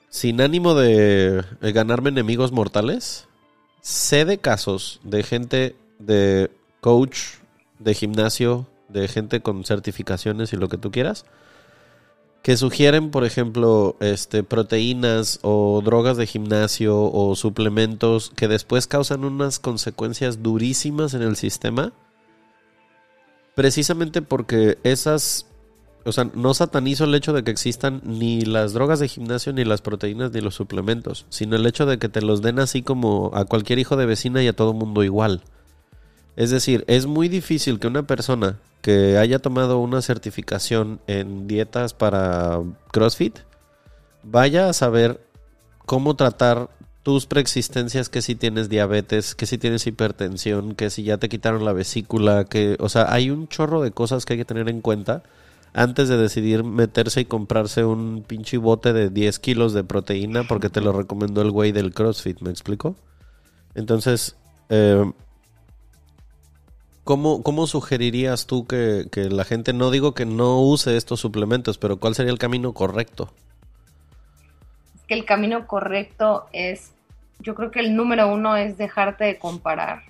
sin ánimo de ganarme enemigos mortales, sé de casos de gente de coach, de gimnasio, de gente con certificaciones y lo que tú quieras, que sugieren, por ejemplo, este, proteínas o drogas de gimnasio o suplementos que después causan unas consecuencias durísimas en el sistema, precisamente porque esas o sea, no satanizo el hecho de que existan ni las drogas de gimnasio, ni las proteínas, ni los suplementos, sino el hecho de que te los den así como a cualquier hijo de vecina y a todo mundo igual. Es decir, es muy difícil que una persona que haya tomado una certificación en dietas para CrossFit vaya a saber cómo tratar tus preexistencias, que si tienes diabetes, que si tienes hipertensión, que si ya te quitaron la vesícula, que, o sea, hay un chorro de cosas que hay que tener en cuenta antes de decidir meterse y comprarse un pinche bote de 10 kilos de proteína porque te lo recomendó el güey del CrossFit, ¿me explico? Entonces, eh, ¿cómo, ¿cómo, sugerirías tú que, que, la gente, no digo que no use estos suplementos, pero cuál sería el camino correcto? Que el camino correcto es, yo creo que el número uno es dejarte de comparar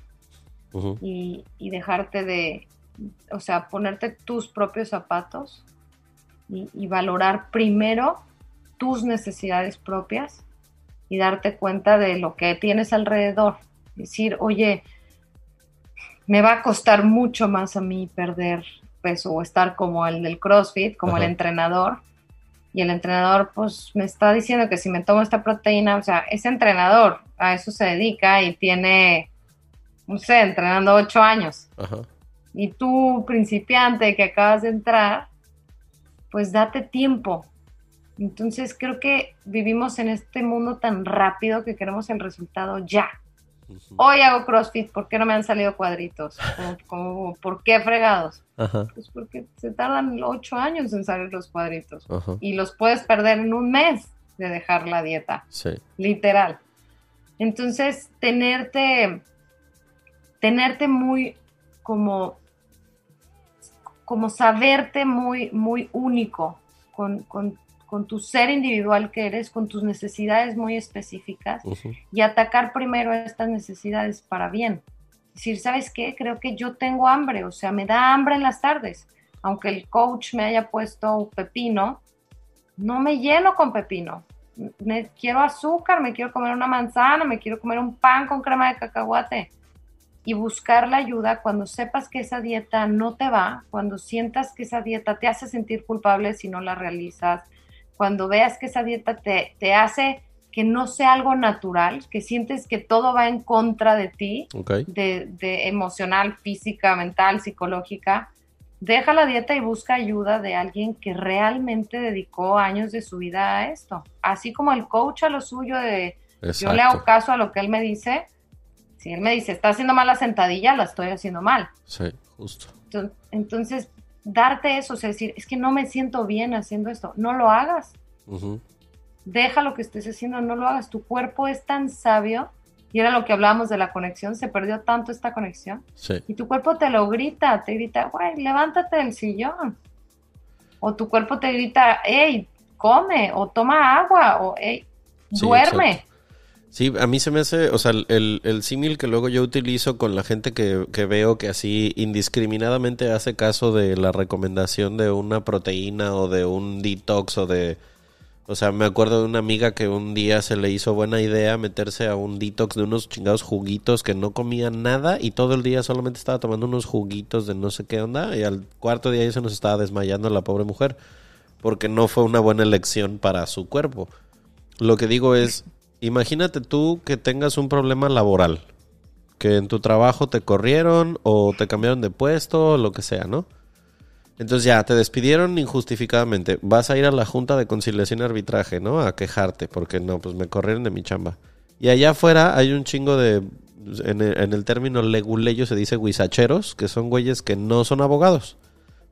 y, y dejarte de, o sea, ponerte tus propios zapatos y, valorar primero tus necesidades propias y darte cuenta de lo que tienes alrededor. Decir, oye, me va a costar mucho más a mí perder peso o estar como el del CrossFit, como el entrenador. Y el entrenador pues me está diciendo que si me tomo esta proteína, o sea, ese entrenador a eso se dedica y tiene, no sé, entrenando ocho años. Ajá y tú, principiante que acabas de entrar, pues date tiempo. Entonces creo que vivimos en este mundo tan rápido que queremos el resultado ya. Hoy hago CrossFit, ¿por qué no me han salido cuadritos? Como, ¿Por qué fregados? Pues porque se tardan ocho años en salir los cuadritos. Y los puedes perder en un mes de dejar la dieta. Literal. Entonces, tenerte, tenerte muy como como saberte muy, muy único con, tu ser individual que eres, con tus necesidades muy específicas y atacar primero estas necesidades para bien. Decir, ¿sabes qué? Creo que yo tengo hambre, o sea, me da hambre en las tardes. Aunque el coach me haya puesto pepino, no me lleno con pepino. Me, quiero azúcar, me quiero comer una manzana, me quiero comer un pan con crema de cacahuate y buscar la ayuda cuando sepas que esa dieta no te va, cuando sientas que esa dieta te hace sentir culpable si no la realizas, cuando veas que esa dieta te, te hace que no sea algo natural, que sientes que todo va en contra de ti, de, de, emocional, física, mental, psicológica, deja la dieta y busca ayuda de alguien que realmente dedicó años de su vida a esto. Así como el coach a lo suyo de yo le hago caso a lo que él me dice, si él me dice, está haciendo mal la sentadilla, la estoy haciendo mal. Sí, justo. Entonces, darte eso, o sea, decir, es que no me siento bien haciendo esto, no lo hagas. Deja lo que estés haciendo, no lo hagas. Tu cuerpo es tan sabio, y era lo que hablábamos de la conexión, se perdió tanto esta conexión. Sí. Y tu cuerpo te lo grita, te grita, güey, levántate del sillón. O tu cuerpo te grita, hey, come, o toma agua, o hey, duerme. Sí, a mí se me hace, o sea, el, el símil que luego yo utilizo con la gente que, que, veo que así indiscriminadamente hace caso de la recomendación de una proteína o de un detox o de... O sea, me acuerdo de una amiga que un día se le hizo buena idea meterse a un detox de unos chingados juguitos que no comía nada y todo el día solamente estaba tomando unos juguitos de no sé qué onda y al cuarto día ya se nos estaba desmayando la pobre mujer porque no fue una buena elección para su cuerpo. Lo que digo es, imagínate tú que tengas un problema laboral, que en tu trabajo te corrieron o te cambiaron de puesto o lo que sea, ¿no? Entonces ya, te despidieron injustificadamente. Vas a ir a la Junta de Conciliación y Arbitraje, ¿no? A quejarte, porque no, pues me corrieron de mi chamba. Y allá afuera hay un chingo de, en el, término leguleyo se dice guisacheros, que son güeyes que no son abogados,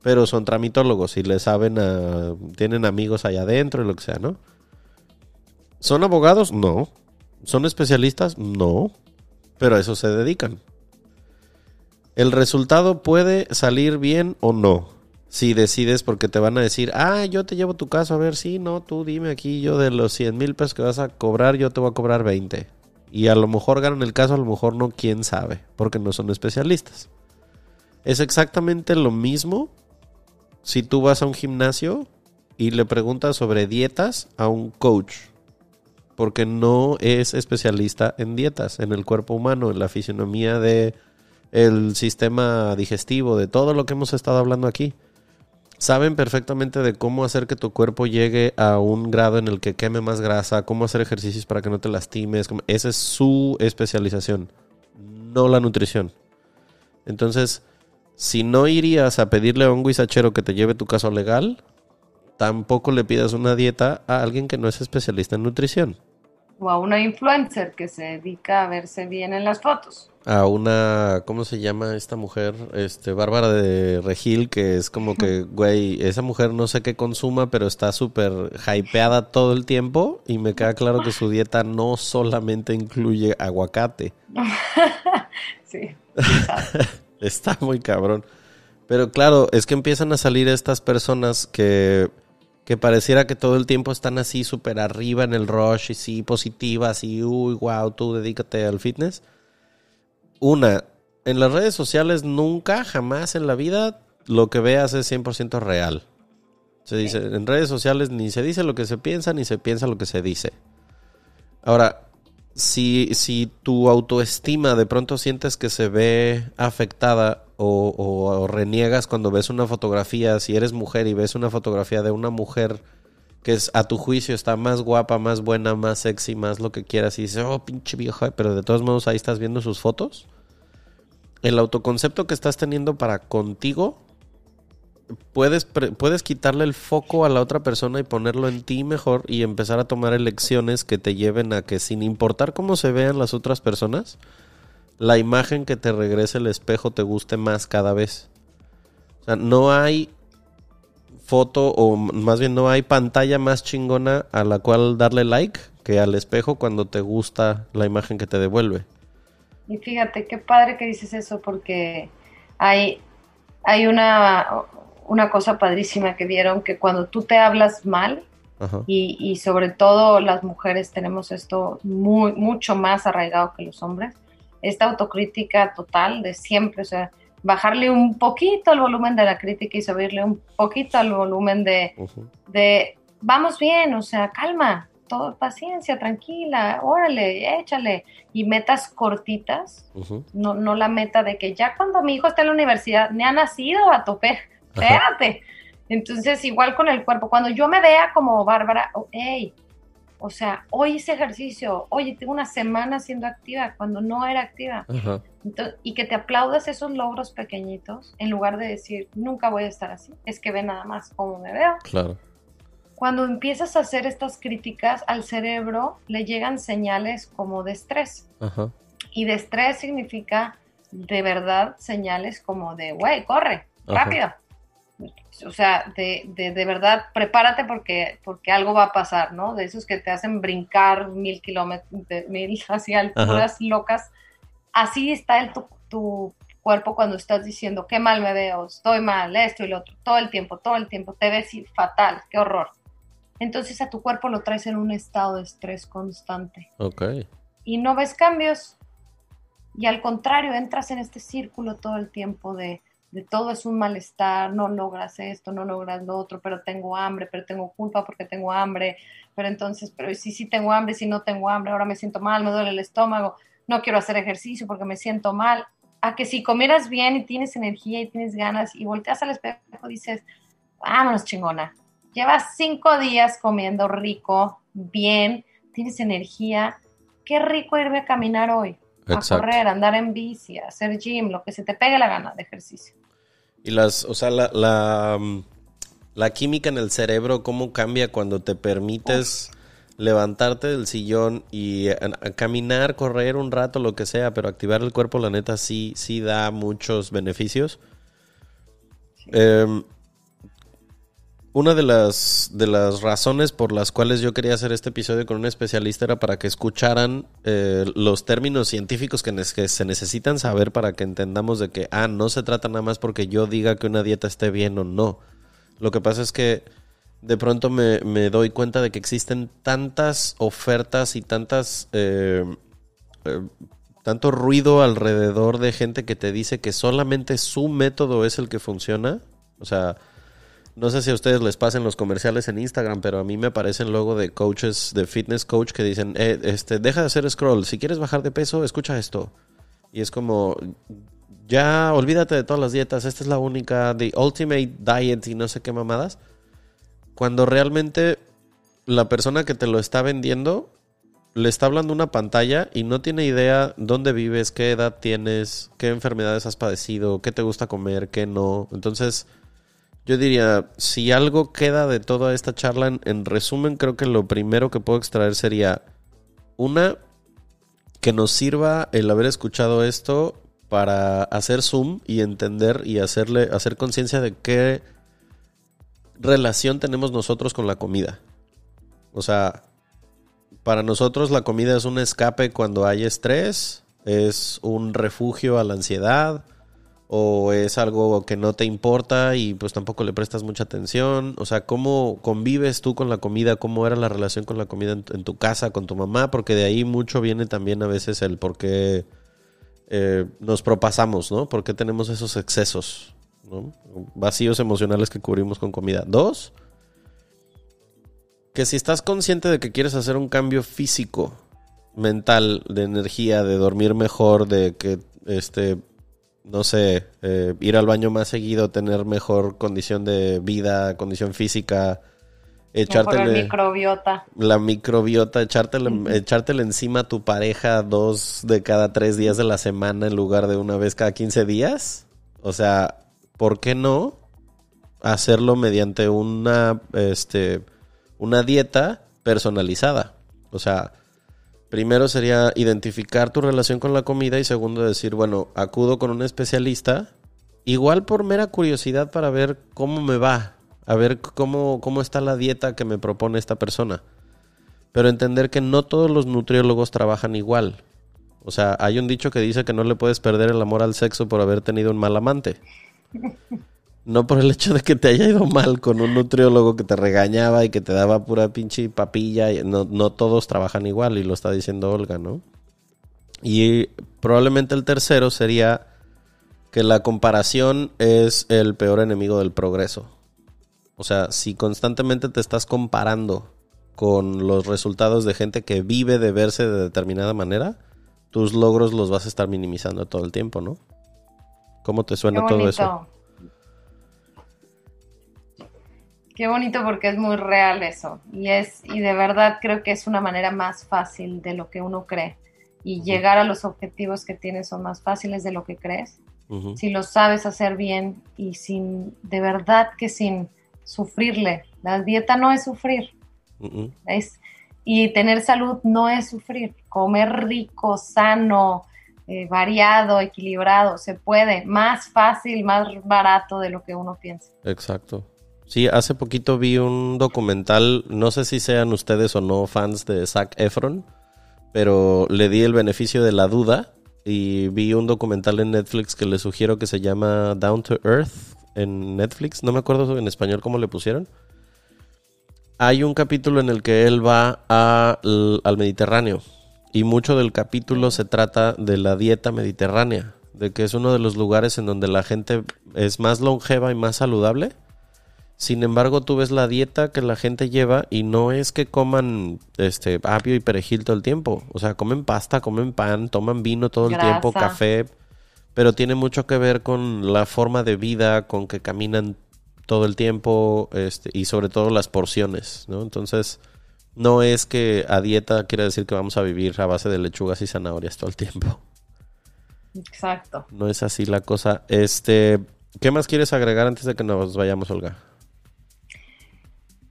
pero son tramitólogos y le saben a, tienen amigos allá adentro y lo que sea, ¿no? ¿Son abogados? No. ¿Son especialistas? No. Pero a eso se dedican. El resultado puede salir bien o no. Si decides porque te van a decir, ah, yo te llevo tu caso, a ver, sí, no, tú dime aquí, yo de los 100 mil pesos que vas a cobrar, yo te voy a cobrar 20. Y a lo mejor ganan el caso, a lo mejor no, quién sabe, porque no son especialistas. Es exactamente lo mismo si tú vas a un gimnasio y le preguntas sobre dietas a un coach porque no es especialista en dietas, en el cuerpo humano, en la fisionomía de el sistema digestivo, de todo lo que hemos estado hablando aquí. Saben perfectamente de cómo hacer que tu cuerpo llegue a un grado en el que queme más grasa, cómo hacer ejercicios para que no te lastimes. Esa es su especialización, no la nutrición. Entonces, si no irías a pedirle a un guisachero que te lleve tu caso legal, tampoco le pidas una dieta a alguien que no es especialista en nutrición o a una influencer que se dedica a verse bien en las fotos. A una, ¿cómo se llama esta mujer? Este, Bárbara de Regil, que es como que, güey, esa mujer no sé qué consuma, pero está súper hypeada todo el tiempo y me queda claro que su dieta no solamente incluye aguacate. sí. está muy cabrón. Pero claro, es que empiezan a salir estas personas que que pareciera que todo el tiempo están así súper arriba en el rush y sí, positivas y uy, wow, tú dedícate al fitness. Una, en las redes sociales nunca, jamás en la vida lo que veas es 100% real. Se dice, en redes sociales ni se dice lo que se piensa, ni se piensa lo que se dice. Ahora, si, si tu autoestima de pronto sientes que se ve afectada o, reniegas cuando ves una fotografía, si eres mujer y ves una fotografía de una mujer que es a tu juicio está más guapa, más buena, más sexy, más lo que quieras y dices, oh, pinche vieja, pero de todos modos ahí estás viendo sus fotos. El autoconcepto que estás teniendo para contigo, puedes, puedes quitarle el foco a la otra persona y ponerlo en ti mejor y empezar a tomar elecciones que te lleven a que sin importar cómo se vean las otras personas, la imagen que te regrese el espejo te guste más cada vez. O sea, no hay foto o más bien no hay pantalla más chingona a la cual darle like que al espejo cuando te gusta la imagen que te devuelve. Y fíjate, qué padre que dices eso porque hay, hay una, una cosa padrísima que dieron, que cuando tú te hablas mal, y, y, sobre todo las mujeres tenemos esto muy, mucho más arraigado que los hombres, esta autocrítica total de siempre, o sea, bajarle un poquito el volumen de la crítica y subirle un poquito al volumen de, de vamos bien, o sea, calma, todo, paciencia, tranquila, órale, échale. Y metas cortitas, no, no la meta de que ya cuando mi hijo está en la universidad, me ha nacido a tope, espérate. Entonces, igual con el cuerpo, cuando yo me vea como Bárbara, oh, hey, o sea, hoy hice ejercicio, oye, tengo una semana siendo activa cuando no era activa. y que te aplaudas esos logros pequeñitos en lugar de decir, nunca voy a estar así, es que ve nada más cómo me veo. Claro cuando empiezas a hacer estas críticas al cerebro, le llegan señales como de estrés. Y de estrés significa de verdad señales como de, güey, corre, rápido. O sea, de, de, de, verdad, prepárate porque, porque algo va a pasar, ¿no? De esos que te hacen brincar mil kilómetros, mil hacia alturas locas. Así está el, tu, tu cuerpo cuando estás diciendo, qué mal me veo, estoy mal, esto y lo otro, todo el tiempo, todo el tiempo, te ves fatal, qué horror entonces a tu cuerpo lo traes en un estado de estrés constante. Ok. Y no ves cambios. Y al contrario, entras en este círculo todo el tiempo de, de todo es un malestar, no logras esto, no logras lo otro, pero tengo hambre, pero tengo culpa porque tengo hambre, pero entonces, pero si sí tengo hambre, si no tengo hambre, ahora me siento mal, me duele el estómago, no quiero hacer ejercicio porque me siento mal. A que si comieras bien y tienes energía y tienes ganas y volteas al espejo dices, vámonos chingona, Llevas cinco días comiendo rico, bien, tienes energía. Qué rico irme a caminar hoy, a correr, a andar en bici, a hacer gym, lo que se te pegue la gana de ejercicio. Y las, o sea, la, la, la química en el cerebro, ¿cómo cambia cuando te permites levantarte del sillón y caminar, correr un rato, lo que sea, pero activar el cuerpo, la neta, sí, sí da muchos beneficios? Em, una de las, de las razones por las cuales yo quería hacer este episodio con un especialista era para que escucharan eh, los términos científicos que, se necesitan saber para que entendamos de que, ah, no se trata nada más porque yo diga que una dieta esté bien o no. Lo que pasa es que de pronto me, doy cuenta de que existen tantas ofertas y tantas... Eh, eh, tanto ruido alrededor de gente que te dice que solamente su método es el que funciona. O sea, no sé si a ustedes les pasen los comerciales en Instagram, pero a mí me aparecen luego de coaches, de fitness coach que dicen, eh, este, deja de hacer scroll. Si quieres bajar de peso, escucha esto. Y es como, ya olvídate de todas las dietas. Esta es la única, the ultimate diet y no sé qué mamadas. Cuando realmente la persona que te lo está vendiendo le está hablando una pantalla y no tiene idea dónde vives, qué edad tienes, qué enfermedades has padecido, qué te gusta comer, qué no. Entonces yo diría, si algo queda de toda esta charla, en, resumen, creo que lo primero que puedo extraer sería una que nos sirva el haber escuchado esto para hacer zoom y entender y hacerle hacer conciencia de qué relación tenemos nosotros con la comida. O sea, para nosotros la comida es un escape cuando hay estrés, es un refugio a la ansiedad, o es algo que no te importa y pues tampoco le prestas mucha atención? O sea, ¿cómo convives tú con la comida? ¿Cómo era la relación con la comida en, tu casa, con tu mamá? Porque de ahí mucho viene también a veces el por qué eh, nos propasamos, ¿no? ¿Por qué tenemos esos excesos? Vacíos emocionales que cubrimos con comida. Dos, que si estás consciente de que quieres hacer un cambio físico, mental, de energía, de dormir mejor, de que este no sé, eh, ir al baño más seguido, tener mejor condición de vida, condición física, echártele la microbiota. La microbiota, echártele, echártele encima a tu pareja dos de cada tres días de la semana en lugar de una vez cada 15 días. O sea, ¿por qué no hacerlo mediante una, este, una dieta personalizada? O sea, Primero sería identificar tu relación con la comida y segundo decir, bueno, acudo con un especialista, igual por mera curiosidad para ver cómo me va, a ver cómo, cómo está la dieta que me propone esta persona. Pero entender que no todos los nutriólogos trabajan igual. O sea, hay un dicho que dice que no le puedes perder el amor al sexo por haber tenido un mal amante. No por el hecho de que te haya ido mal con un nutriólogo que te regañaba y que te daba pura pinche papilla. No, no todos trabajan igual y lo está diciendo Olga, ¿no? Y probablemente el tercero sería que la comparación es el peor enemigo del progreso. O sea, si constantemente te estás comparando con los resultados de gente que vive de verse de determinada manera, tus logros los vas a estar minimizando todo el tiempo, ¿no? ¿Cómo te suena todo eso? Qué bonito porque es muy real eso. Y es, y de verdad creo que es una manera más fácil de lo que uno cree. Y llegar a los objetivos que tienes son más fáciles de lo que crees. Si lo sabes hacer bien y sin, de verdad que sin sufrirle. La dieta no es sufrir. es, y tener salud no es sufrir. Comer rico, sano, eh, variado, equilibrado, se puede. Más fácil, más barato de lo que uno piensa. Exacto. Sí, hace poquito vi un documental, no sé si sean ustedes o no fans de Zac Efron, pero le di el beneficio de la duda y vi un documental en Netflix que le sugiero que se llama Down to Earth en Netflix, no me acuerdo en español cómo le pusieron. Hay un capítulo en el que él va al Mediterráneo y mucho del capítulo se trata de la dieta mediterránea, de que es uno de los lugares en donde la gente es más longeva y más saludable sin embargo, tú ves la dieta que la gente lleva y no es que coman este apio y perejil todo el tiempo. O sea, comen pasta, comen pan, toman vino todo el tiempo, café. Pero tiene mucho que ver con la forma de vida, con que caminan todo el tiempo este, y sobre todo las porciones, ¿no? Entonces, no es que a dieta quiere decir que vamos a vivir a base de lechugas y zanahorias todo el tiempo. Exacto. No es así la cosa. Este, ¿qué más quieres agregar antes de que nos vayamos, Olga?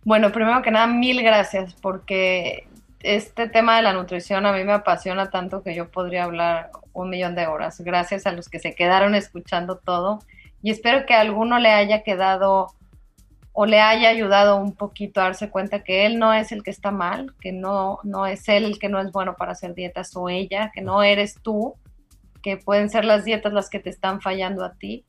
Bueno, primero que nada, mil gracias porque este tema de la nutrición a mí me apasiona tanto que yo podría hablar un millón de horas. Gracias a los que se quedaron escuchando todo y espero que a alguno le haya quedado o le haya ayudado un poquito a darse cuenta que él no es el que está mal, que no, no es él el que no es bueno para hacer dietas o ella, que no eres tú, que pueden ser las dietas las que te están fallando a ti.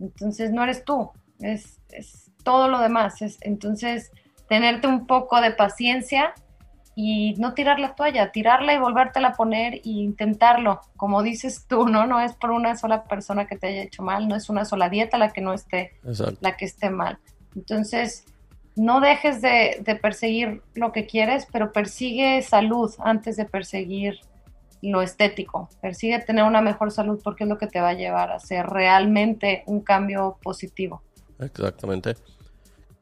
Entonces no eres tú, es, es todo lo demás. Es, entonces tenerte un poco de paciencia y no tirar la toalla, tirarla y volvértela a poner e intentarlo. Como dices tú, ¿no? No es por una sola persona que te haya hecho mal, no es una sola dieta la que no esté, la que esté mal. Entonces, no dejes de, de, perseguir lo que quieres, pero persigue salud antes de perseguir lo estético. Persigue tener una mejor salud porque es lo que te va a llevar a hacer realmente un cambio positivo. Exactamente.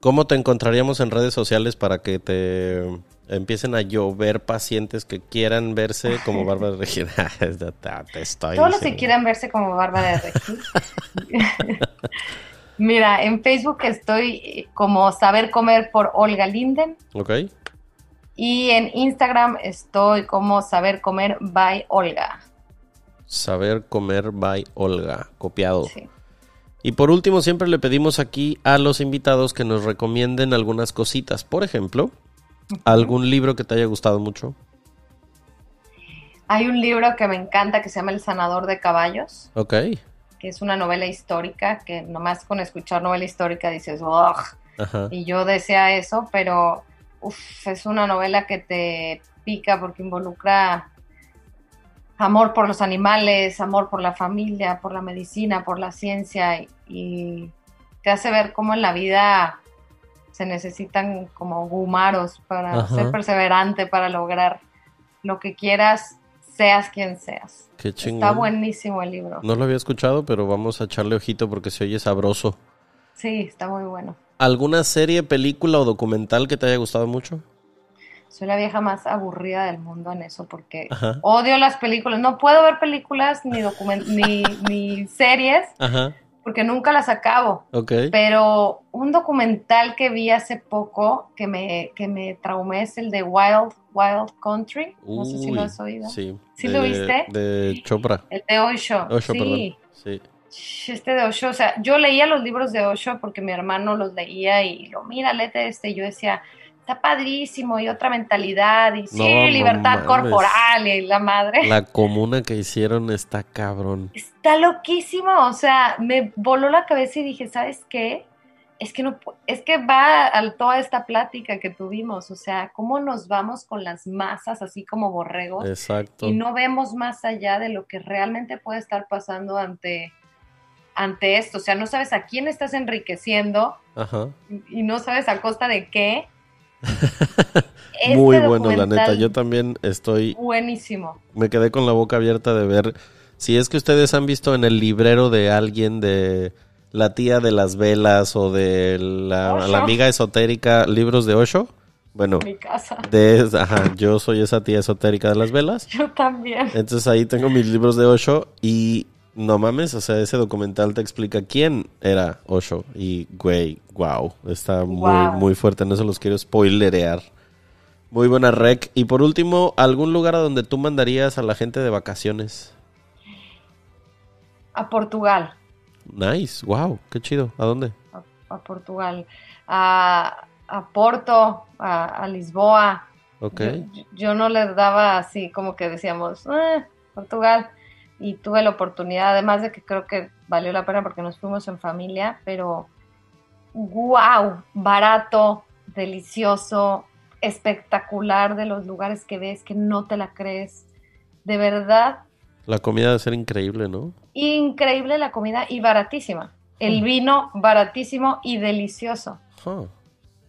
¿Cómo te encontraríamos en redes sociales para que te empiecen a llover pacientes que quieran verse como Bárbara Regina? Todos los que quieran verse como Bárbara Regina. Mira, en Facebook estoy como Saber Comer por Olga Linden. Ok. Y en Instagram estoy como Saber Comer by Olga. Saber Comer by Olga, copiado. Sí. Y por último, siempre le pedimos aquí a los invitados que nos recomienden algunas cositas. Por ejemplo, algún libro que te haya gustado mucho. Hay un libro que me encanta que se llama El sanador de caballos. Ok. Que es una novela histórica que nomás con escuchar novela histórica dices, ¡Ugh! Y yo desea eso, pero es una novela que te pica porque involucra amor por los animales, amor por la familia, por la medicina, por la ciencia y, te hace ver cómo en la vida se necesitan como gumaros para ser perseverante, para lograr lo que quieras, seas quien seas. Qué chingón. Está buenísimo el libro. No lo había escuchado, pero vamos a echarle ojito porque se oye sabroso. Sí, está muy bueno. ¿Alguna serie, película o documental que te haya gustado mucho? Soy la vieja más aburrida del mundo en eso porque odio las películas. No puedo ver películas ni, ni, ni series porque nunca las acabo. Pero un documental que vi hace poco que me, que me traumé es el de Wild, Wild Country. no sé si lo has oído. Sí. ¿Sí lo viste? De Chopra. El de Osho. Osho, sí. Sí. Este de Osho, o sea, yo leía los libros de Osho porque mi hermano los leía y lo, mira, léete este. Y yo decía, está padrísimo y otra mentalidad y sí, libertad corporal y la madre. La comuna que hicieron está cabrón. Está loquísimo, o sea, me voló la cabeza y dije, ¿sabes qué? Es que no es que va a toda esta plática que tuvimos, o sea, cómo nos vamos con las masas así como borregos Exacto. y no vemos más allá de lo que realmente puede estar pasando ante ante esto, o sea, no sabes a quién estás enriqueciendo y no sabes a costa de qué Muy bueno, la neta. Yo también estoy. Buenísimo. Me quedé con la boca abierta de ver. Si es que ustedes han visto en el librero de alguien de la tía de las velas o de la, amiga esotérica libros de Osho. Bueno, Mi casa. De, ajá, yo soy esa tía esotérica de las velas. Yo también. Entonces ahí tengo mis libros de Osho y no mames, o sea, ese documental te explica quién era Osho. Y, güey, wow, está muy, muy fuerte. No se los quiero spoilerear. Muy buena rec. Y por último, ¿algún lugar a donde tú mandarías a la gente de vacaciones? A Portugal. Nice, wow, qué chido. ¿A dónde? A, Portugal. A, Porto, a, Lisboa. Ok. Yo, no les daba así como que decíamos, eh, Portugal y tuve la oportunidad, además de que creo que valió la pena porque nos fuimos en familia, pero wow, barato, delicioso, espectacular de los lugares que ves que no te la crees. De verdad. La comida debe ser increíble, ¿no? Increíble la comida y baratísima. El vino baratísimo y delicioso.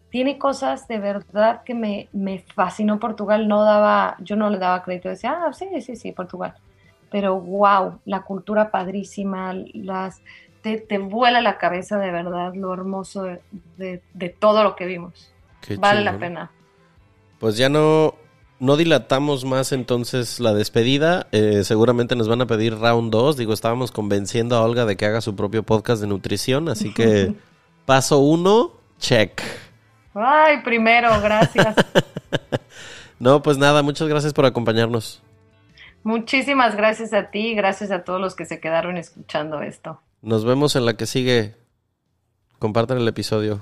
Tiene cosas de verdad que me, me fascinó Portugal. No daba, yo no le daba crédito. Decía, ah, sí, sí, sí, Portugal pero wow, la cultura padrísima, las, te, vuela la cabeza de verdad lo hermoso de, todo lo que vimos. vale la pena. Pues ya no, no dilatamos más entonces la despedida. Eh, seguramente nos van a pedir round 2. Digo, estábamos convenciendo a Olga de que haga su propio podcast de nutrición, así que paso 1, check. Ay, primero, gracias. no, pues nada, muchas gracias por acompañarnos. Muchísimas gracias a ti y gracias a todos los que se quedaron escuchando esto. Nos vemos en la que sigue. Compartan el episodio.